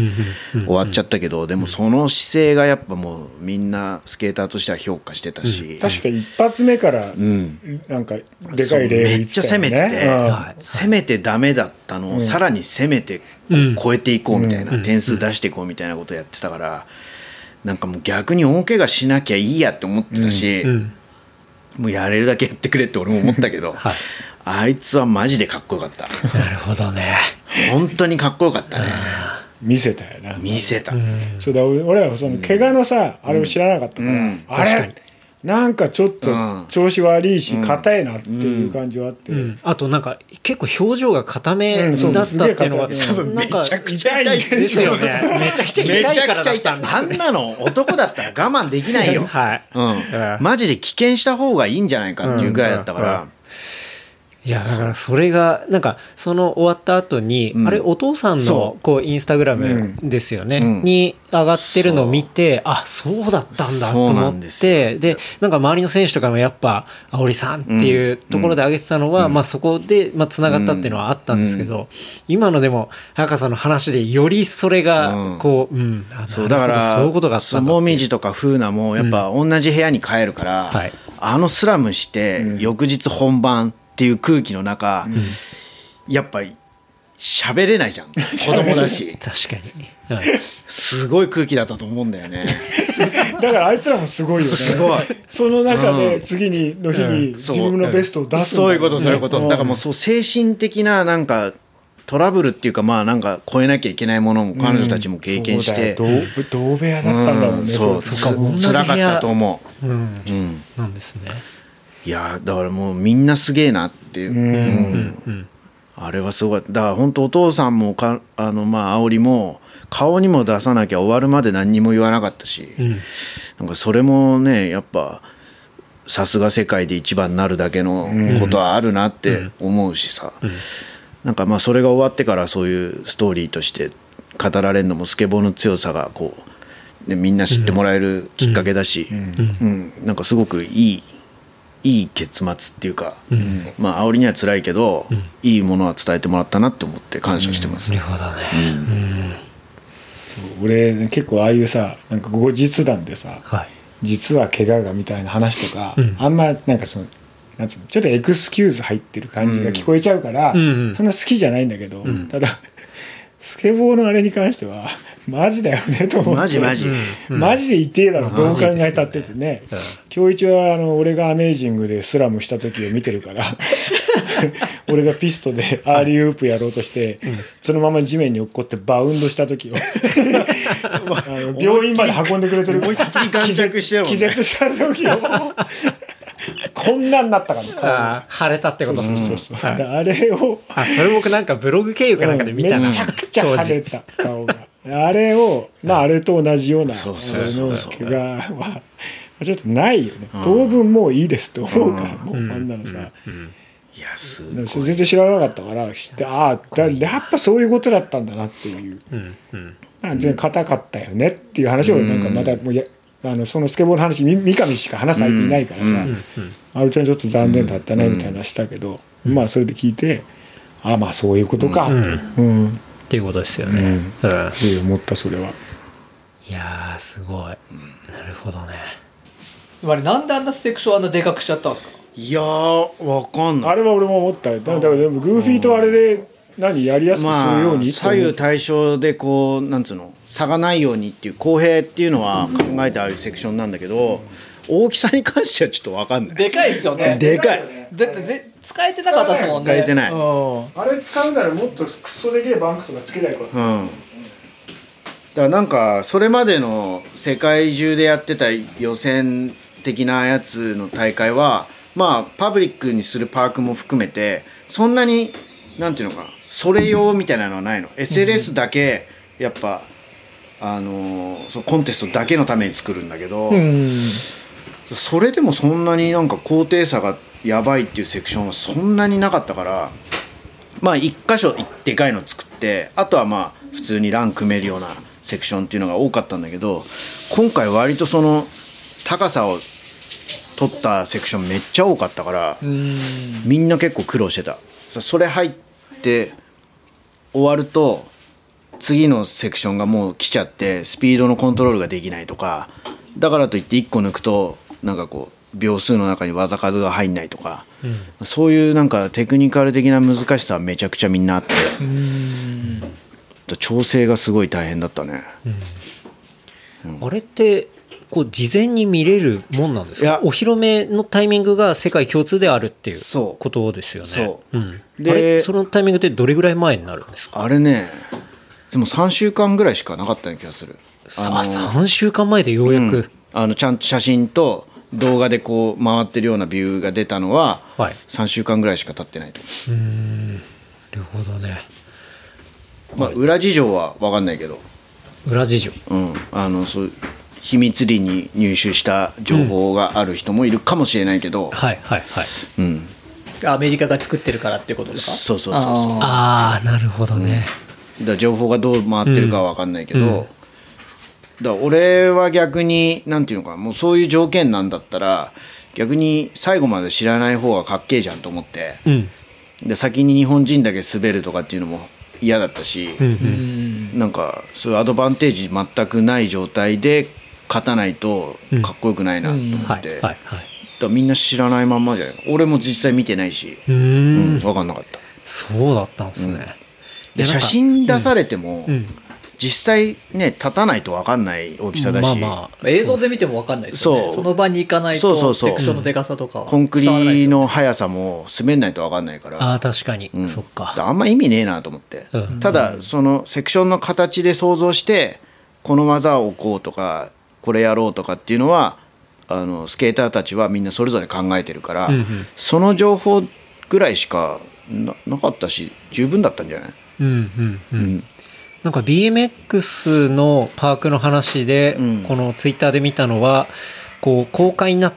終わっちゃったけど、でもその姿勢がやっぱもうみんなスケーターとしては評価してたし、確か一発目からん。なんかでかいめっちゃ攻めてて、ねうん攻めてダメだったのをさらに攻めて超えていこうみたいな、うん。点数出していこうみたいなことやってたからなんかもう逆に大怪我しなきゃいいやって思ってたし、うん。もうやれるだけやってくれって俺も思ったけど、はいあいつはマジでかっこよかった。なるほどね。本当にかっこよかったね。見せたよな。見せた、そうだ俺俺らはその怪我のさ、あれを知らなかったから、うん。あ確かに。れなんかちょっとうん。調子悪いし硬いなっていう感じはあって、うん。あとなんか結構表情が固めだったっていうのがすげえ硬いなんかめちゃくちゃ痛いですよね。めちゃくちゃめ痛いちゃくちゃからだった痛い。あんんですねなの男だったら我慢できないよ。はい。うん。うん。マジで棄権した方がいいんじゃないかっていうぐらいだったから、いやだからそれがなんかその終わった後に、うん。あれお父さんそのこうインスタグラムですよね、うん。に上がってるのを見てあそうだったんだと思っんですてでなんか周りの選手とかもやっぱ「あおりさん」っていうところで上げてたのは、まあ、そこでまあつながったっていうのはあったんですけど、今のでも早川さんの話でよりそれがこう、うんあそうだからそういうことがあったもみじとか風菜もやっぱ同じ部屋に帰るから、はい。あのスラムして翌日本番っていう空気の中、やっぱり喋れないじゃん。子供だし。確かに、はい。すごい空気だったと思うんだよね。だからあいつらもすごいよね。すごい。その中で次にの日に自分のベストを出すんだそういうことそういうこと、ん。だからもうそう精神的ななんかトラブルっていうかまあなんか超えなきゃいけないものも彼女たちも経験して、そうだよ。同同部屋だったんだもんね、うん。そう。つ部屋辛かったと思う。ん。う、うん、なんですね。いやだからもうみんなすげえなっていう、うん。うん。うんあれはすごいだから本当お父さんもかあのまあ煽りも顔にも出さなきゃ終わるまで何にも言わなかったし、うん。なんかそれもねやっぱさすが世界で一番になるだけのことはあるなって思うしさ、なんかまあそれが終わってからそういうストーリーとして語られるのもスケボーの強さがこう、ね、みんな知ってもらえるきっかけだし、うん。なんかすごくいいいい結末っていうか、まあ煽りには辛いけど、いいものは伝えてもらったなって思って感謝してます、なるほどね。そう俺ね結構ああいうさなんか後日談でさはい。実は怪我がみたいな話とか、うん。あんまなんかそのなんつうのちょっとエクスキューズ入ってる感じが聞こえちゃうから、うんうん。そんな好きじゃないんだけど、ただスケボーのあれに関しては マジだよねと思って。マジマジ、マジで痛えだろ、どう考えたってってね。今日一はあの俺がアメージングでスラムした時を見てるから 俺がピストで alley-oop やろうとして、そのまま地面に落っこってバウンドした時を あの病院まで運んでくれてる気絶した時をこんなんなったからね顔あが。あ、腫れたってこと。そうそうそう、はい。であれをあ、それ僕なんかブログ経由かなんかで見たな。めちゃくちゃ腫れた顔が。あれをまああれと同じようなそうそうそうちょっとないよね。当分もういいですと思うからもうあんなのさ。いやすだからそれ全然知らなかったから知ってああだやっぱそういうことだったんだなっていう。うん。うん。なんで硬かったよねっていう話をなんかまたもうやあのそのスケボーの話み三上しか話す相手いないからさ「あるちゃんちょっと残念だったね」みたいな話したけどまあそれで聞いてああまあそういうことか。ってうん。っていうことですよね、うん。うん。そう思ったそれは。いやーすごい、なるほどね。あれなんであんなセクションあんなでかくしちゃったんですか？いやーわかんない。あれは俺も思ったよ。だだからでもグーフィーとあれで何やりやすくするようまあに左右対称でこうなんつうの差がないようにっていう公平っていうのは考えてああいうセクションなんだけど大きさに関してはちょっとわかんない。でかいですよね。でかいだってぜ使えてなかったですもんね。使えてない。うん。あれ使うならもっとクソでけえバンクとかつけないからうん。だからなんかそれまでの世界中でやってた予選的なやつの大会はまあパブリックにするパークも含めてそんなになんていうのかなそれ用みたいなのはないの？SLS だけやっぱあのーそのコンテストだけのために作るんだけど、うんそれでもそんなになんか高低差がやばいっていうセクションはそんなになかったからまあ一箇所でかいの作ってあとはまあ普通にラン組めるようなセクションっていうのが多かったんだけど今回割とその高さを取ったセクションめっちゃ多かったからうん。みんな結構苦労してた。それ入って終わると次のセクションがもう来ちゃってスピードのコントロールができないとかだからといって1個抜くとなんかこう秒数の中に技数が入んないとか、そういうなんかテクニカル的な難しさはめちゃくちゃみんなあって調整がすごい大変だったね、あれってこう事前に見れるもんなんですか？お披露目のタイミングが世界共通であるっていうことですよね。そう。うん、でそのタイミングってどれぐらい前になるんですか？あれねでも3週間ぐらいしかなかったような気がする。あ3週間前でようやく、うん。あのちゃんと写真と動画でこう回ってるようなビューが出たのははい。3週間ぐらいしか経ってないと。思うーん。なるほどね。う、まあ、裏事情は分かんないけど、裏事情。うん、あのそう秘密裏に入手した情報がある人もいるかもしれないけど、はいはいはい。うん。アメリカが作ってるからっていうことですか？そうそうそうそう。あああなるほどね、だから情報がどう回ってるかは分かんないけど、うん。だから俺は逆になんていうのかなもうそういう条件なんだったら逆に最後まで知らない方がかっけえじゃんと思って。うん。で先に日本人だけ滑るとかっていうのも嫌だったし、うんうん。なんかそういうアドバンテージ全くない状態で勝たないとかっこよくないなと思って、はい。はい。はい。だみんな知らないまんまじゃない俺も実際見てないし、うん。ん。分かんなかった。そうだったんですね、いで写真出されても、うん。実際ね立たないと分かんない大きさだし、まあまあ。映像で見ても分かんないですよね。そう。その場に行かないとそうそうそう。セクションのでかさとかはコンクリの速さも滑んないと分かんないから。ああ確かに、うん。そっか。あんま意味ねえなと思って、うん。ただそのセクションの形で想像してこの技を置こうとかこれやろうとかっていうのはあのスケーターたちはみんなそれぞれ考えてるから、うんうん。その情報ぐらいしかななかったし十分だったんじゃない、うんうんう、うん。んなんか BMX のパークの話で、うん。このツイッターで見たのはこう公開になっ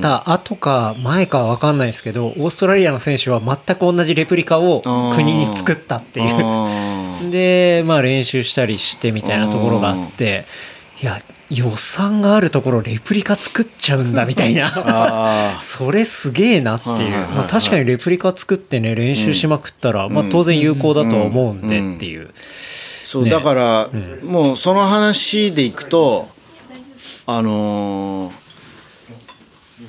た後か前かは分かんないですけどオーストラリアの選手は全く同じレプリカを国に作ったっていう。でまあ練習したりしてみたいなところがあっていや予算があるところレプリカ作っちゃうんだみたいな。それすげえなっていう。はいはいはいはい。まあ確かにレプリカ作ってね練習しまくったらまあ当然有効だとは思うんでう。んっていうそう、ね。だから、うん。もうその話でいくとあのー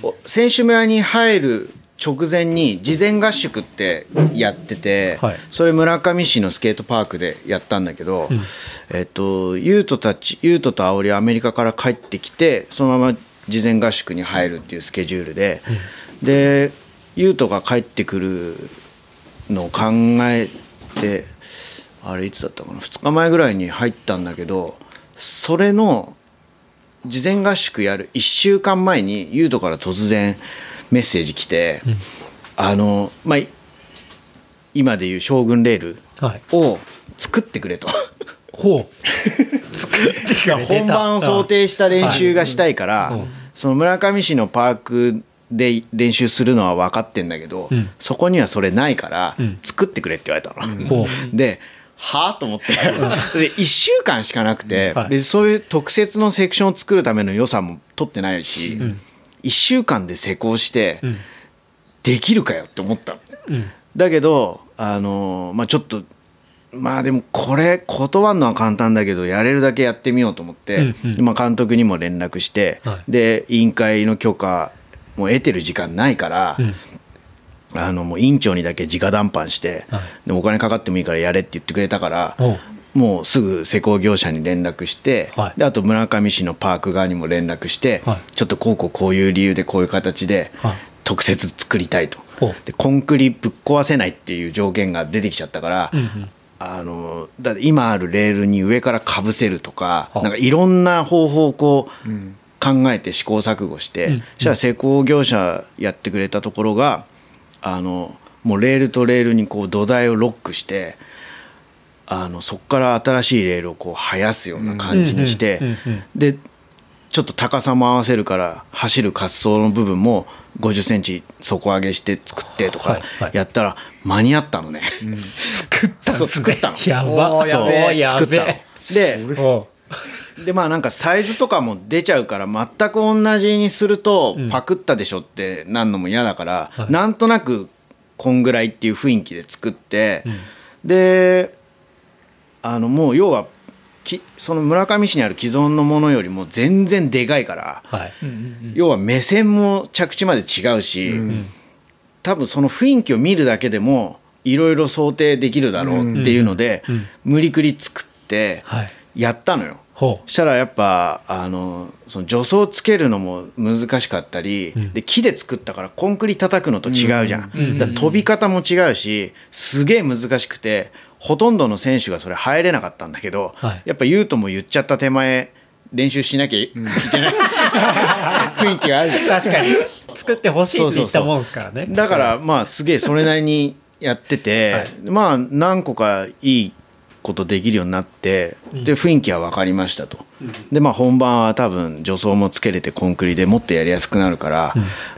お選手村に入る直前に事前合宿ってやってて、はい。それ村上市のスケートパークでやったんだけど、ん。えっとユートたちユートとアオリはアメリカから帰ってきてそのまま事前合宿に入るっていうスケジュールで、でユートが帰ってくるのを考えてあれいつだったかな2日前ぐらいに入ったんだけどそれの事前合宿やる1週間前にユートから突然メッセージ来て、あのまあい今でいう将軍レールはい。を作ってくれと。ほう。作ってくれ本番を想定した練習がしたいから、うん。その村上市のパークで練習するのは分かってんだけど、うん。そこにはそれないから、ん。作ってくれって言われたの。ほう。ではあ？と思って。で1週間しかなくて、はい。でそういう特設のセクションを作るための予算も取ってないし、ん1週間で施工して、ん。できるかよって思った。の。うん。だけどあのまあちょっとまあでもこれ断るのは簡単だけどやれるだけやってみようと思って、うんうん。でまあ監督にも連絡して、はい。で委員会の許可も得てる時間ないから、うん。あのもう委員長にだけ直談判して、はい。でお金かかってもいいからやれって言ってくれたから、もうすぐ施工業者に連絡して、はい。であと村上市のパーク側にも連絡して、はい。ちょっとこうこうこういう理由でこういう形ではい。特設作りたいと、ほう。でコンクリぶっ壊せないっていう条件が出てきちゃったから、うんうん。あのだって今あるレールに上からかぶせるとか、はなんかいろんな方法をこう、ん。考えて試行錯誤して、うん。そしたら施工業者やってくれたところがあのもうレールとレールにこう土台をロックしてあのそこから新しいレールをこう生やすような感じにして、うんうんうんうんでちょっと高さも合わせるから走る滑走の部分も50センチ底上げして作ってとかやったら間に合ったのね。作ったんそうですね作ったの。やば。作ったの。べえ。ででまあなんかサイズとかも出ちゃうから全く同じにするとうん。パクったでしょってなんのも嫌だから、はい。なんとなくこんぐらいっていう雰囲気で作って、であのもう要はきその村上市にある既存のものよりも全然でかいから、はい。要は目線も着地まで違うし、多分その雰囲気を見るだけでもいろいろ想定できるだろうっていうので、うんうん。無理くり作ってはい。やったのよ。ほしたらやっぱあのその助走つけるのも難しかったり、ん。で木で作ったからコンクリ叩くのと違うじゃん、うん。だから飛び方も違うしすげえ難しくてほとんどの選手がそれ入れなかったんだけど、はい。やっぱ言うとも言っちゃった手前練習しなきゃいけない、雰囲気がある。確かに。作ってほしいって言ったもんですからね。だからまあすげえそれなりにやってて、はい。まあ何個かいいことできるようになってで雰囲気は分かりましたと、でまあ本番は多分助走もつけれてコンクリでもっとやりやすくなるから、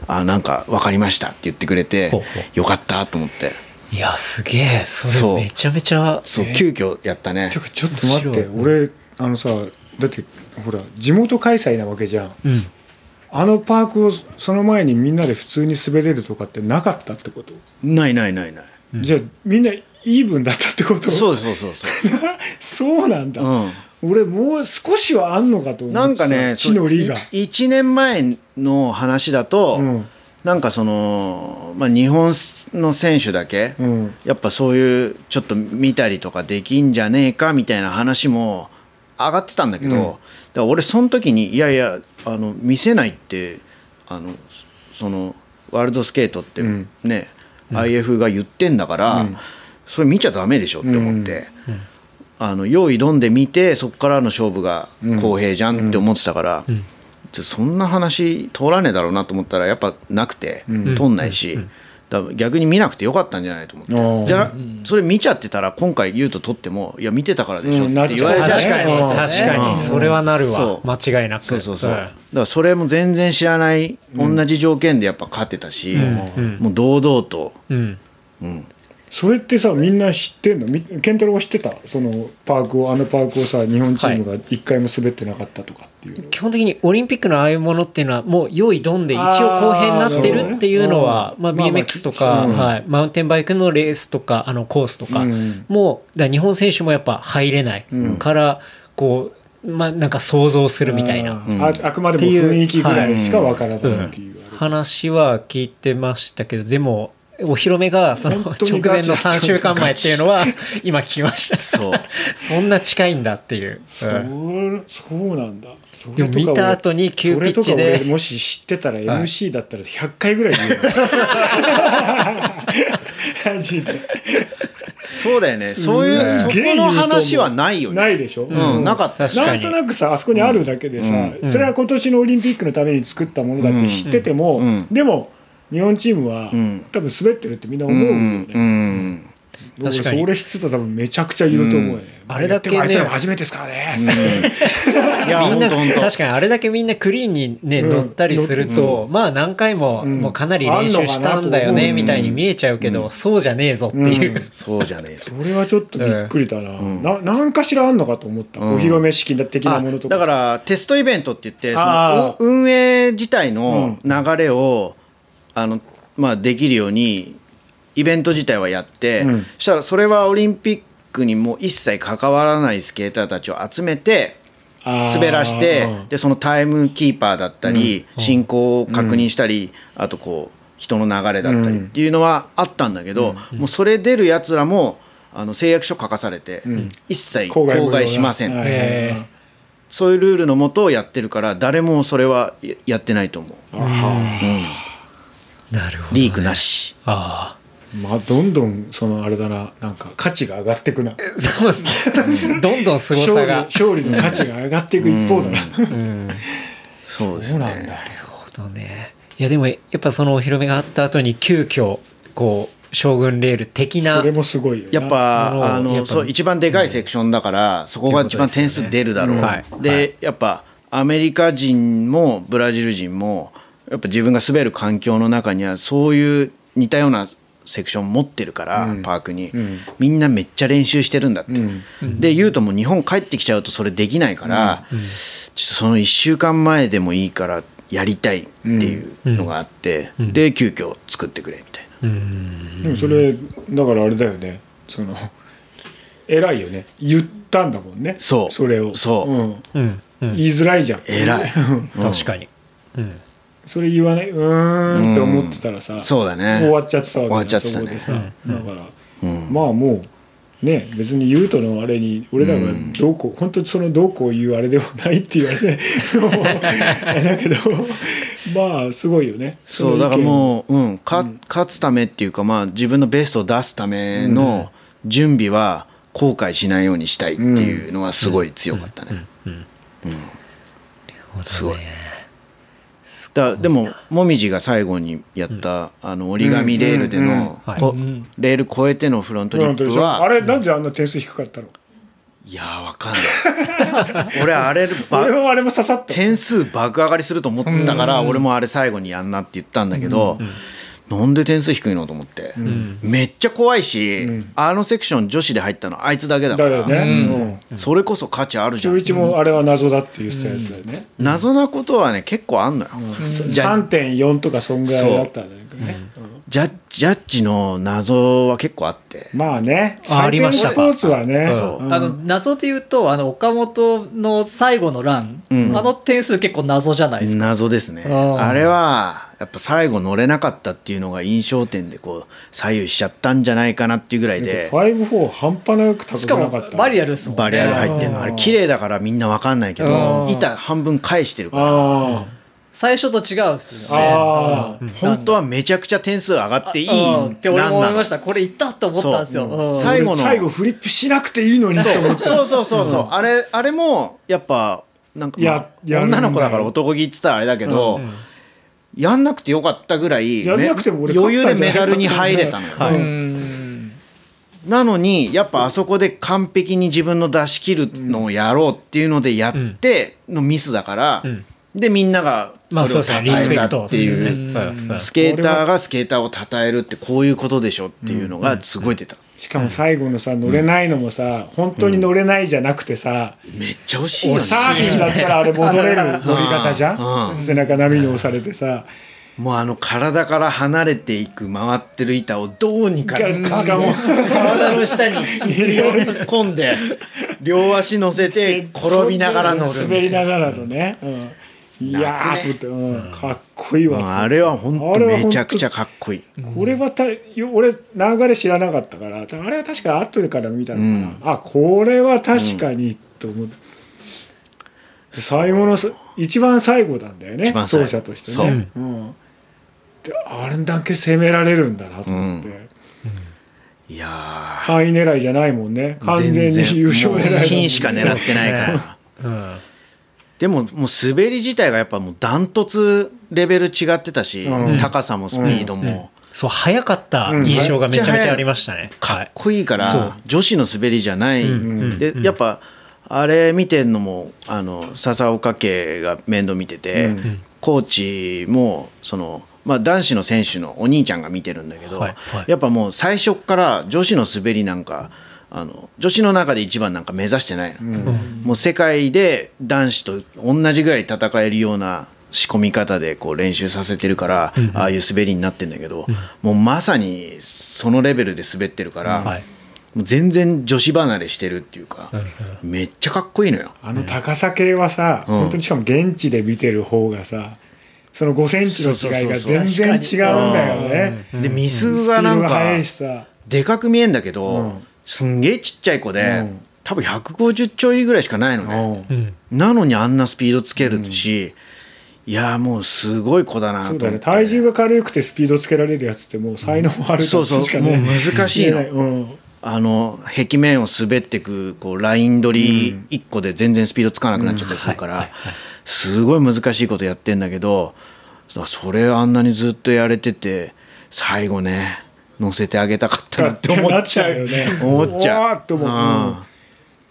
あなんか分かりましたって言ってくれてよかったと思っていやすげえ。それめちゃめちゃそう急遽やったね。てかちょっと待って面俺あのさだってほら地元開催なわけじゃん。うん。あのパークをその前にみんなで普通に滑れるとかってなかったってこと、ないないないない、じゃあみんなイーブンだったってこと？そうそうそうそう。そうなんだ、うん。俺もう少しはあんのかと思ってなんかね地の利が。1年前の話だと、うんなんかその、まあ、日本の選手だけ、うん。やっぱそういうちょっと見たりとかできんじゃねえかみたいな話も上がってたんだけど、うん。だから俺その時にいやいやあの見せないってあのそのワールドスケートってうん。ね、IF が言ってんだから、うん。それ見ちゃダメでしょって思って。あの用意どんで見てそこからの勝負が公平じゃんって思ってたから、そんな話通らねえだろうなと思ったらやっぱなくて、ん。通んないし、逆に見なくてよかったんじゃないと思って、うん。じゃあそれ見ちゃってたら今回言うと取ってもいや見てたからでしょっうん。て言われちゃう。確かに。うん。確かに。それはなるわ。間違いなく。そうそうそう、ん。だからそれも全然知らない同じ条件でやっぱ勝ってたし、うん。もう堂々と、うん。うん、それってさみんな知ってんの？み健太郎は知ってた？そのパークをあのパークをさ日本チームが一回も滑ってなかったとかっていう。の、基本的にオリンピックのああいうものっていうのはもう用意どんで一応公平になってるっていうのはまああーまあまあ BMX はい、マウンテンバイクのレースとかあのコースとか、うん。もうだ日本選手もやっぱ入れない。うん。からこう、まあ、なんか想像するみたいな。ああくまでも雰囲気ぐらいしかわからないっていう、話は聞いてましたけどでもお披露目がその直前のガチ。だった3週間前っていうのは 今聞きました。そう。そんな近いんだっていう、そうんうそうなんだ。でも見た後に急ピッチでもし知ってたら MC だったら100回ぐらい言うよ、マジで。そうだよね。そういうそこの話はないよね。ないでしょ、うん。なかった確かに。なんとなくさあそこにあるだけでさ、うん。それは今年のオリンピックのために作ったものだって知ってても、うん。でも日本チームは、うん。多分滑ってるってみんな思うよね、うんうん俺確かに。それ知ってたら多分めちゃくちゃ言うと思うよね、あれだけねあいつらも初めてですからね、いやみんな確かにあれだけみんなクリーンにね、うん。乗ったりすると、まあ何回も、うん。もうかなり練習したんだよねうんみたいに見えちゃうけど、そうじゃねえぞっていう、うん。そうじゃねえぞ。それはちょっとびっくりだな、ん。ななんかしらあんのかと思った、うん。お披露目式的なあものとか。だからテストイベントって言ってそあのう運営自体の流れを、あのまあ、できるようにイベント自体はやって、うん。そしたらそれはオリンピックにもう一切関わらないスケーターたちを集めて滑らしてうんでそのタイムキーパーだったり、進行を確認したり、あとこう人の流れだったりっていうのはあったんだけど、もうそれ出るやつらもあの誓約書書かされて、ん。一切郊外しません、そういうルールのもとをやってるから誰もそれはややってないと思う、なるほど、ね、リークなし。あまあどんどんそのあれだな。なんか価値が上がっていくな。あそうですね。どんどん凄さ勝利が勝利の価値が上がっていく一方だな、うん。そうですね。なんだ。なるほどね。いやでもやっぱそのお披露目があった後に急遽こう将軍レール的なそれもすごいやっぱあやっぱのそう一番でかいセクションだから、そこが一番点数出るだろう、っていうことですよねで、はいやっぱアメリカ人もブラジル人もやっぱ自分が滑る環境の中にはそういう似たようなセクション持ってるから、うん。パークに、うん。みんなめっちゃ練習してるんだって、うん。で言うともう日本帰ってきちゃうとそれできないから、ちょっとその1週間前でもいいからやりたいっていうのがあって、うん。で急遽作ってくれみたいな。うん。でもそれだからあれだよね。その偉いよね。言ったんだもんね。そう。それを。そう。うん。うん。うん。言いづらいじゃん。偉い、確かに、うん、それ言わないうーんって思ってたらさ、そうだね。終わっちゃってたわけ終わっちゃってたさ、だから、うん。まあもうね別に言うとのあれに俺らがどうこう、本当にそのどうこう言うあれでもないって言われてあれ だけどまあすごいよね。そうだからもう、うん、か勝つためっていうか、まあ、自分のベストを出すための準備は後悔しないようにしたいっていうのはすごい強かったね。すごいだでももみじが最後にやった、あの折り紙レールでの、うんうんこうん。レール越えてのフロントリップは、あれなんであんな点数低かったの？いやーわかんない。俺あれば俺はあれも刺さった。点数爆上がりすると思ったから、俺もあれ最後にやんなって言ったんだけど、なんで点数低いのと思って、めっちゃ怖いし、あのセクション女子で入ったのあいつだけだから。だよね、うん、それこそ価値あるじゃん、中一もあれは謎だって言ってたやつだよね、謎なことはね結構あんのよ、じゃ3.4とかそんぐらいだったんだけどね、ジャッジャッジの謎は結構あって。まあね。あありましたスポーツはね。そう。うん。あの謎で言うとあの岡本の最後のラン、うん。あの点数結構謎じゃないですか、謎ですね。あれはやっぱ最後乗れなかったっていうのが印象点でこう左右しちゃったんじゃないかなっていうぐらいで。5-4半端なくしかも高くなかった。バリアルですもんねバリアル入ってるの。あれ綺麗だからみんな分かんないけどうん。板半分返してるから。あ最初と違うんですね。ああ本当はめちゃくちゃ点数上がっていいうん。って俺も思いました。これいったと思ったんですよ、最後の。最後フリップしなくていいのにそうそうそうそう、あれあれもやっぱなんか、まあ女の子だから男気っつったらあれだけど、やんなくてよかったぐらいやんなくても俺め余裕でメダルに入れたの。よ、はいうん。なのにやっぱあそこで完璧に自分の出し切るのをやろうっていうのでやってのミスだから、ん。でみんながまあそれを称えたっていう、スケーターがスケーターを称えるってこういうことでしょっていうのがすごい出た、しかも最後のさ乗れないのもさ本当に乗れないじゃなくてさめっちゃ惜しいよね。サーフィンだったらあれ戻れる乗り方じゃうん。ん。背中波に押されてさ。もうあの体から離れていく回ってる板をどうにか掴も体の下に 込んで両足乗せて転びながら乗る滑りながらのね、うんいやーと思って、うん、かっこいいわ、うんあれは本当めちゃくちゃかっこいい。これはたよ俺流れ知らなかったからあれは確か後でから見たのかな、あこれは確かに、と思って。最後のす一番最後なんだよね一番最後。走者としてね。う、ん、であれだけ攻められるんだなと思って、いや3位狙いじゃないもんね。ー完全に優勝狙い金しか狙ってないから。うんでももう滑り自体がやっぱもうダントツレベル違ってたし、うん。高さもスピードも、そう早かった印象がめちゃめちゃありましたね、かっこいいから女子の滑りじゃない、ん。でやっぱあれ見てんのもあの笹岡家が面倒見てて、コーチもその、まあ、男子の選手のお兄ちゃんが見てるんだけど、はい。はい。やっぱもう最初から女子の滑りなんかあの女子の中で一番なんか目指してないの、もう世界で男子と同じぐらい戦えるような仕込み方でこう練習させてるから、ああいう滑りになってんだけど、もうまさにそのレベルで滑ってるから、はい。もう全然女子離れしてるっていうか、めっちゃかっこいいのよ。あの高さ系はさ、うん。本当にしかも現地で見てる方がさその5センチの違いが全然違うんだよね。でミスがなんかでかく見えんだけど、うんすんげえちっちゃい子で、うん。多分150ちょいぐらいしかないのね、うん。なのにあんなスピードつけるし、いやもうすごい子だなとそう思って。だよね。体重が軽くてスピードつけられるやつってもう才能あるそうそう。しかね。もう難しいの。うん。あの壁面を滑ってくこうライン取り1個で全然スピードつかなくなっちゃったりするから、すごい難しいことやってんだけどそれあんなにずっとやれてて最後ね乗せてあげたかったなって思っちゃうよね。思っちゃう。っと思う、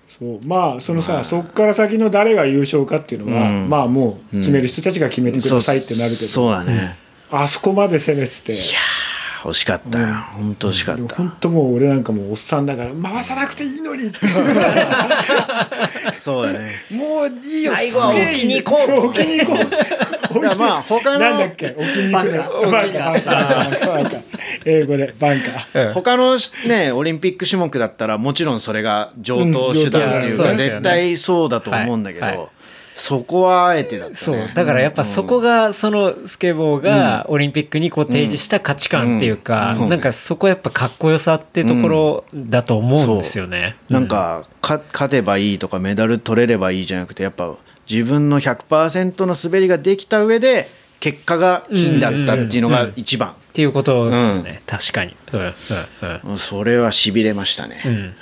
そう。まあそのさ、そっから先の誰が優勝かっていうのは、うん。まあもう決める人たちが決めてくださいってなるけど、そうそうだね、あそこまで攻めてて惜しかった。よ、本当惜しかった、本当もう俺なんかもうおっさんだから回さなくていいのにそうだね。もういいよ。最後は置きに行こう。置きに行こう。だまあ他のなんだっけ？置きに行くのバンカバンカバンカ英語でバンカ他のねオリンピック種目だったらもちろんそれが上等手段っていうか、うん上等絶対そうだと思うんだけど、はい。はいそこはあえてだね。そう。だからやっぱそこがそのスケボーがオリンピックにこう提示した価値観っていうかうん。うんなんかそこやっぱかっこよさってところだと思うんですよね。なんかか勝てばいいとかメダル取れればいいじゃなくてやっぱ自分の100%の滑りができた上で結果が金だったっていうのが一番、っていうことですよね、確かに。うんそれはしびれましたね、うんうん。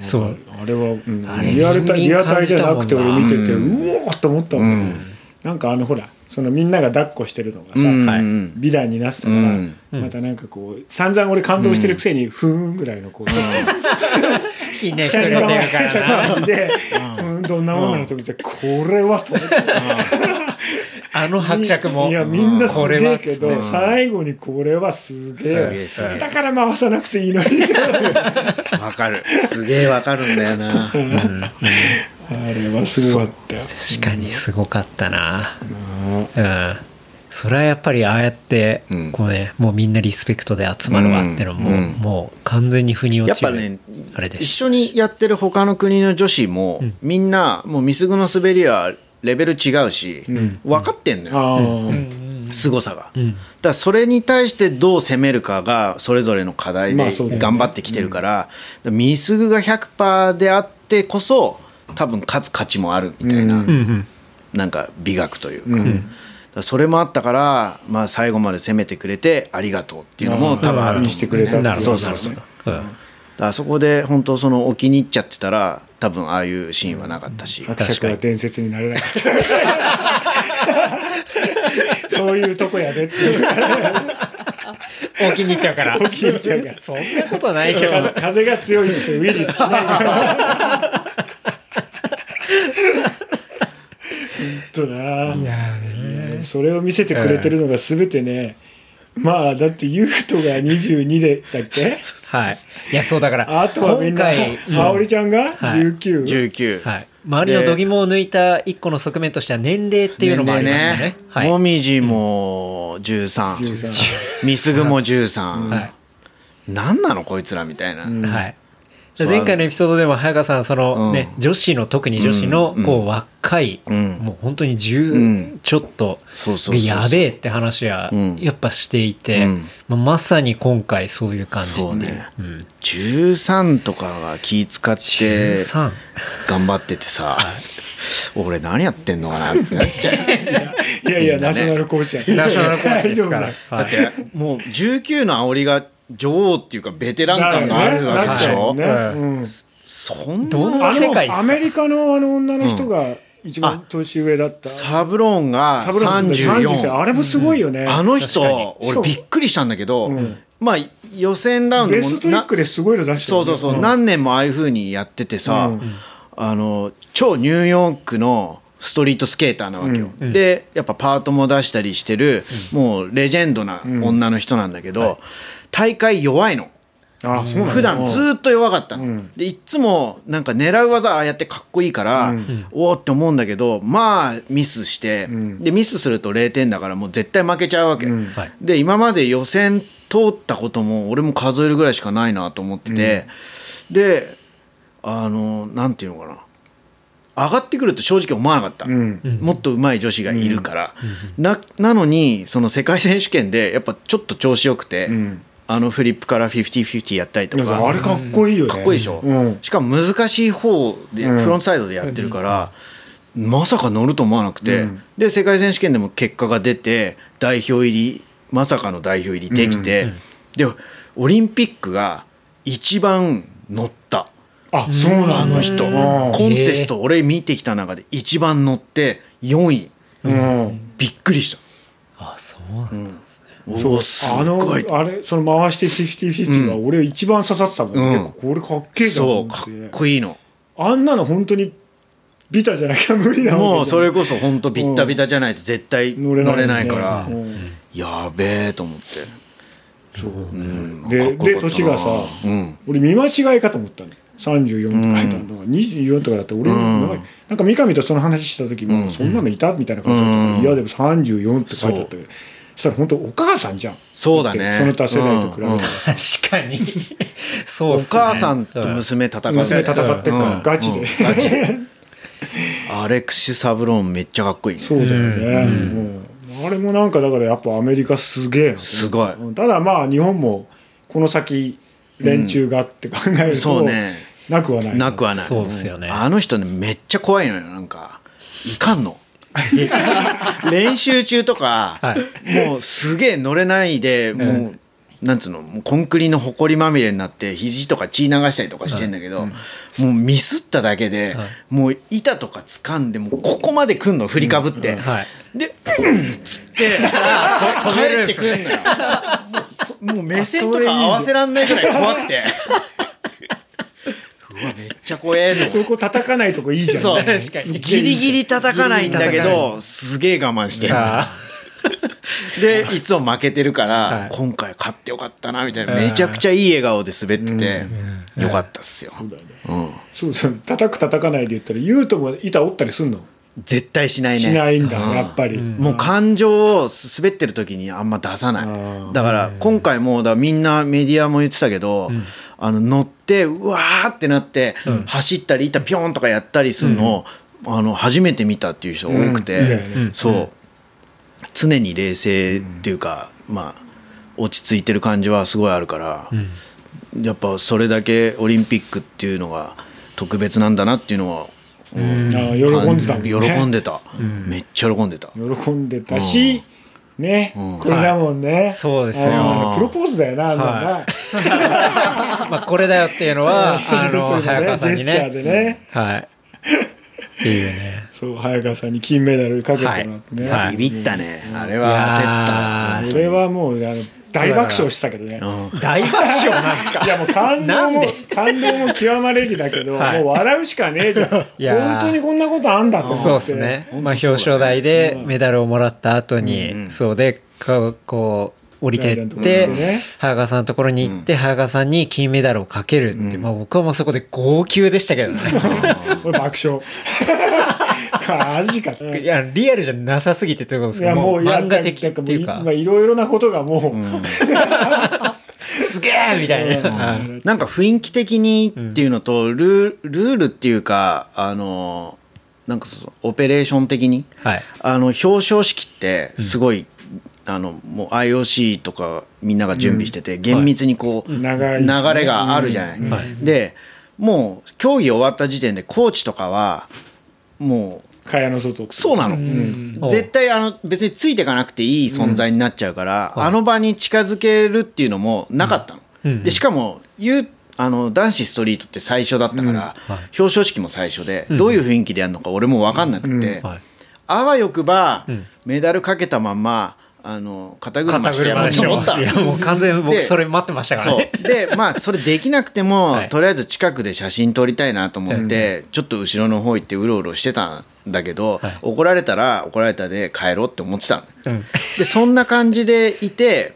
そう。あれは、リアルタイ人間リアタイじゃなくて俺見てて、うおーっと思ったもん、うん。なんかあのほらそのみんなが抱っこしてるのがさ、うん。はい。うん美談になってたから、うん。またなんかこう散々俺感動してるくせに、ふーんぐらいのこう、ひねくれてるからな。感じで、うん、どんなもんなのと見て、これはと思って。あの伯爵も。いやみんなすこれはげえけど、最後にこれはすげえ。だから回さなくていいのに。わかる。すげえわかるんだよな。あれはすごかったよ。確かにすごかったな。うん。それはやっぱりああやってうんこうねもうみんなリスペクトで集まるわってのも、うん。もう完全に腑にや落ちるっぱねあれでし一緒にやってる他の国の女子も、みんなもうミスグの滑りはレベル違うし、分かってんのよ、凄さが、ん。だからそれに対してどう攻めるかがそれぞれの課題で頑張ってきてるから,、だからミスグが100%であってこそ多分勝つ価値もあるみたいな、なんか美学というか,、うん。それもあったから、まあ、最後まで攻めてくれてありがとうっていうのも多分あると思う。見せてくれたそうそうそう。うん。あそこで本当その置きに行っちゃってたら多分ああいうシーンはなかったし、伯爵は伝説になれなかった。そういうとこやでっていう。大きにいっちゃうから。大きにいっちゃうから。そんなことないけど。風風が強いっつってウィリーしないから。本当ないやそれを見せてくれてるのが全てね、まあだってユートが22でだっけ？はい。いやそうだからあとはみんな今回沙織ちゃんがはい19、19、はい、周りの度肝を抜いた一個の側面としては年齢っていうのもありましたね。はい。もみじも13、13みすぐも13、はい。何なのこいつらみたいな、ん。はい前回のエピソードでも早川さんそのね、うん。女子の特に女子のうんこう若い、うん。もう本当にう10ん。ちょっとやべえって話はうん。やっぱしていて、うん。まあ、まさに今回そういう感じっていう。そうね。うん、13とかが気使って13頑張っててさ、俺何やってんのかなってなっちゃう。いやいや、ナショナルコーチや ナショナルコーチですから。だってもう19の煽りが女王っていうかベテラン感があるわけでしょ、ね。はいうん。そんなあ世界アメリカのあの女の人が一番年上だった。サブローンがサブローン34あれもすごいよね、あの確かに。人俺びっくりしたんだけど、うん。まあ予選ラウンドもベストトリックですごいの出してそうそうそう、ん。何年もああいうふうにやっててさ、うん。あの超ニューヨークのストリートスケーターなわけよ、うん。でやっぱパートも出したりしてる、もうレジェンドな女の人なんだけど、大会弱いの。あそうなんだ。普段ずっと弱かったの、うん。でいっつもなんか狙う技ああやってかっこいいから、うん。おおって思うんだけどまあミスして、ん。でミスすると0点だからもう絶対負けちゃうわけ、うん。はい。で今まで予選通ったことも俺も数えるぐらいしかないなと思ってて、であのなんていうのかな。上がってくると正直思わなかった、うん。もっと上手い女子がいるから、ななのにその世界選手権でやっぱちょっと調子よくて、うんあのフリップから50-50やったりとか。かあれかっこいいよね。かっこいいでしょ、うん。しかも難しい方でうん。フロントサイドでやってるから、まさか乗ると思わなくて、うん。で世界選手権でも結果が出て代表入りまさかの代表入りできて、でオリンピックが一番乗った。あそうなんだ。あの人、うん。コンテスト俺見てきた中で一番乗って4位。うん。びっくりした、あそうなんだおおすあのあれその回して50-50が俺一番刺さってたもん、うん。結構これかっけえじゃんそうかっこいいの。あんなの本当にビタじゃなきゃ無理なもうそれこそ本当ビッタビタじゃないと絶対乗れないから、うん。やべえと思って、そう。うん。でで年がさうん。俺見間違いかと思ったの。34と書いてあるの。が24とかだって俺、うん。なんか三上とその話した時も、うん。そんなのいた？みたいな感じだったいやでも34って書いてあったけどそしたら本当お母さんじゃん。そうだね。その他世代と比べたら、うん。うん確かに。そうね。母さんと娘戦う。娘戦ってっから、うん。ガチで、うんガチ。でアレクシ・サブローンめっちゃかっこいいね。そうだよね、うんあれもなんかだからやっぱアメリカすげえすごい。うんただまあ日本もこの先連中がって考えると、そうね。なくはない。なくはない。そうですよね。あの人ねめっちゃ怖いのよなんか。いかんの 練習中とか、はもうすげえ乗れないでもう、なんつうのコンクリのほこりまみれになって肘とか血流したりとかしてんだけど、もうミスっただけで、はい。もう板とか掴んでもうここまで来んの振りかぶって、はい。で「うん」っつって 帰ってくんのよ。もう目線とか合わせらんないぐらい怖くて ちゃ怖えの。そこ叩かないとこいいじゃん。そう。ギリギリ叩かないんだけどすげえ我慢してあ でいつも負けてるから、はい。今回勝ってよかったなみたいな。うん。めちゃくちゃいい笑顔で滑ってて、よかったっすよ、そうだよね。うん、そうそう叩く叩かないで言ったら言うとも板折ったりすんの？絶対しないね。しないんだ、うん。やっぱり、もう感情を滑ってる時にあんま出さない。ー。だから今回もだみんなメディアも言ってたけど、あの乗ってうわーってなって、ん。走ったり板ピョンとかやったりするのを、あの初めて見たっていう人多くて、うん。そう。常に冷静っていうか、まあ落ち着いてる感じはすごいあるから、やっぱそれだけオリンピックっていうのが特別なんだなっていうのは、うん。喜んでたね。喜んでた、めっちゃ喜んでた、喜んでたし、ね、うん。これだもんね、そうですよ。プロポーズだよな、あんなの。なは まあこれだよっていうのはあその早川さんにジェスチャーでね。ね、はい。っていうね。そう早川さんに金メダルかけてもらってね、はい。ビビったね、あれいはやー。俺はもうあの大爆笑してたけどね、大爆笑なんですか？いやもう感動も感動も極まれりだけど、はい。もう笑うしかねえじゃん。本当にこんなことあんだと思って。そうですね、まあ、表彰台でメダルをもらった後に、うんそうでこうこう降りてって、行ってね。早川さんのところに行って、早川さんに金メダルをかけるって、まあ、僕はもうそこで号泣でしたけどね。俺爆笑マジか。いやリアルじゃなさすぎてということですいやけどもう漫画的っていうか。なんもういろいろなことがもう、すげえみたいな、はいなんか雰囲気的にっていうのと、ルールールっていうかあのなんかそのオペレーション的にはい。あの表彰式ってすごい、あのもう IOC とかみんなが準備してて、厳密にこう、流れがあるじゃない。ん。はい。でもう競技終わった時点でコーチとかはもう蚊帳の外そうなの、ん。絶対あの別についていかなくていい存在になっちゃうから、あの場に近づけるっていうのもなかったの、うんでしかも言うあの男子ストリートって最初だったから、はい。表彰式も最初で、うん。どういう雰囲気でやるのか俺も分かんなくて、はい。あわよくば、うん。メダルかけたままあの肩車肩してやろう車でしょと思ったのいやもう完全に僕でそれ待ってましたからそねう。でまあそれできなくても、はい。とりあえず近くで写真撮りたいなと思って、ちょっと後ろの方行ってうろうろしてたんだけど、はい。怒られたら怒られたで帰ろうって思ってたの。うん。でそんな感じでいて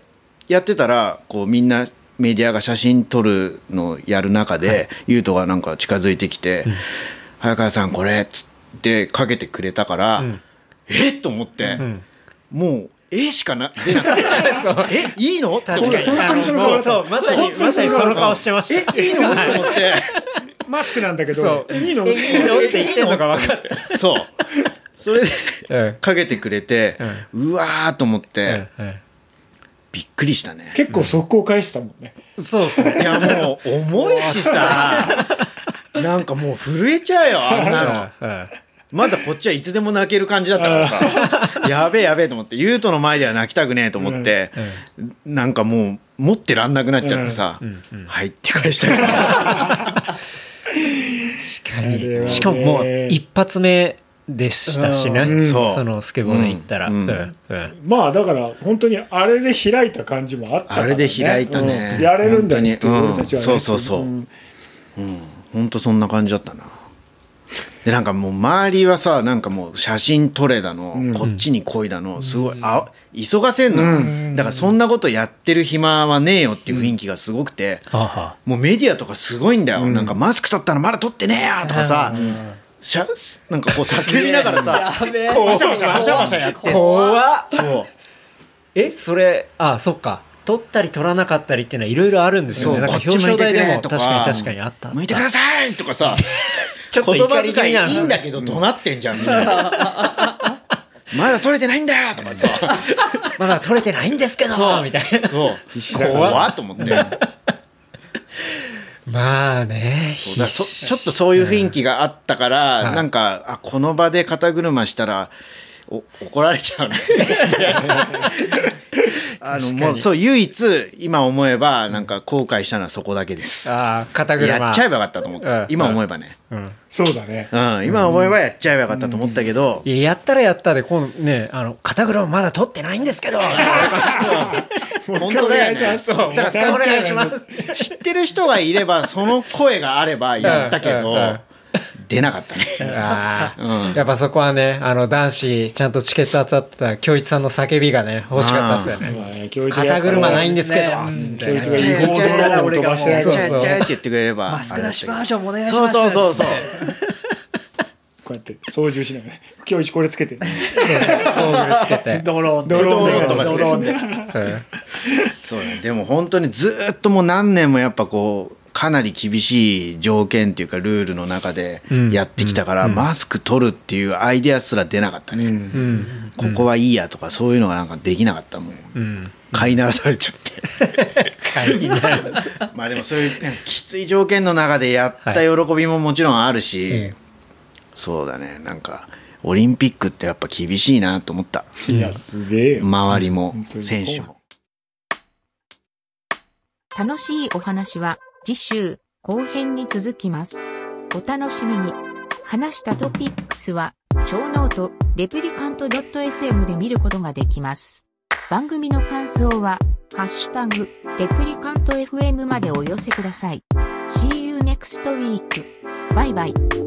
やってたらこうみんなメディアが写真撮るのをやる中で、優斗がなんか近づいてきて「早川さんこれ」っつってかけてくれたから、ん。えっと思って、ん。もう「え」しかな出なくて 「えいいの?」って確かに。本当にそのそうそう。まさにまさにその顔してました。えいいの？と思ってマスクなんだけそどう。いいの？えいいの？って言ってんのが分かってそう。それでうん。かけてくれて、うわーと思って、うんびっくりしたね。結構速攻返してたもんね。そうですねいやもう重いしさ。なんかもう震えちゃうよあんなの。うん。まだこっちはいつでも泣ける感じだったからさ。やべえやべえと思って優斗の前では泣きたくねえと思って、なんかもう持ってらんなくなっちゃってさ、はいって返したよ確 かに。しかももう一発目でしたしね、うん。そう。そのスケボーで行ったら、うん。うん。うん。まあだから本当にあれで開いた感じもあったから、ね、あれで開いたね。うん。やれるんだよって本当に。俺たちはね、うんそうそうそう。ん。ほん。とそんな感じだったな。でなんかもう周りはさなんかもう写真撮れだの、こっちに来いだのすごいあ急がせんの、だからそんなことやってる暇はねえよっていう雰囲気がすごくて、はあは。もうメディアとかすごいんだよ、なんかマスク取ったらまだ取ってねえよとかさ、しゃなんかこう叫びながらさバシャバシャバシャバシャやって。あ怖っ。そう。えそれあそっか。取ったり取らなかったりっていうのはいろいろあるんですよね。なんかこっち向いて表彰台でも確かに確かにあった。あった向いてくださいとかさ。ちょっと言葉遣いいいんだけど怒鳴ってんじゃんみんな まだ取れてないんだよとかさ。まだ取れてないんですけど。みたいな。そう。怖っと思って。まあねちょっとそういう雰囲気があったから、はい。なんかあこの場で肩車したらお怒られちゃうね あのもうそう唯一今思えばなんか後悔したのはそこだけです。ああ肩車。やっちゃえばよかったと思った、うん。今思えばね、うん。そうだね。うん、今思えばやっちゃえばよかったと思ったけど、いややったらやったで今度ねあの肩車まだ取ってないんですけど。本当だよね。だからそれ知ってる人がいればその声があればやったけど、出なかったね。やっぱそこはねあの男子ちゃんとチケット当たってた京一さんの叫びがね欲しかったですよね。まあね教授肩車ないんですけど。違法ドローンを飛ばしてないやって言ってくれればマスクなしバージジョンもお願いしそうます。そうそうそう。こうやって操縦しながら教授これつけて。ドローンで。ドローンで。ドローンとドローンで。う。んそうね。でも本当にずーっともう何年もやっぱこうかなり厳しい条件っていうかルールの中でやってきたから、マスク取るっていうアイデアすら出なかったね、うん。ここはいいやとかそういうのがなんかできなかったもんうん。飼いならされちゃって。まあでもそういうきつい条件の中でやった喜びももちろんあるし、えそうだね。なんかオリンピックってやっぱ厳しいなと思った。いやすげえ。よ周りも選手も。楽しいお話は次週後編に続きます。お楽しみに。話したトピックスは、ショーノート、レプリカント .fm で見ることができます。番組の感想は、ハッシュタグ、レプリカント FM までお寄せください。See you next week. バイバイ。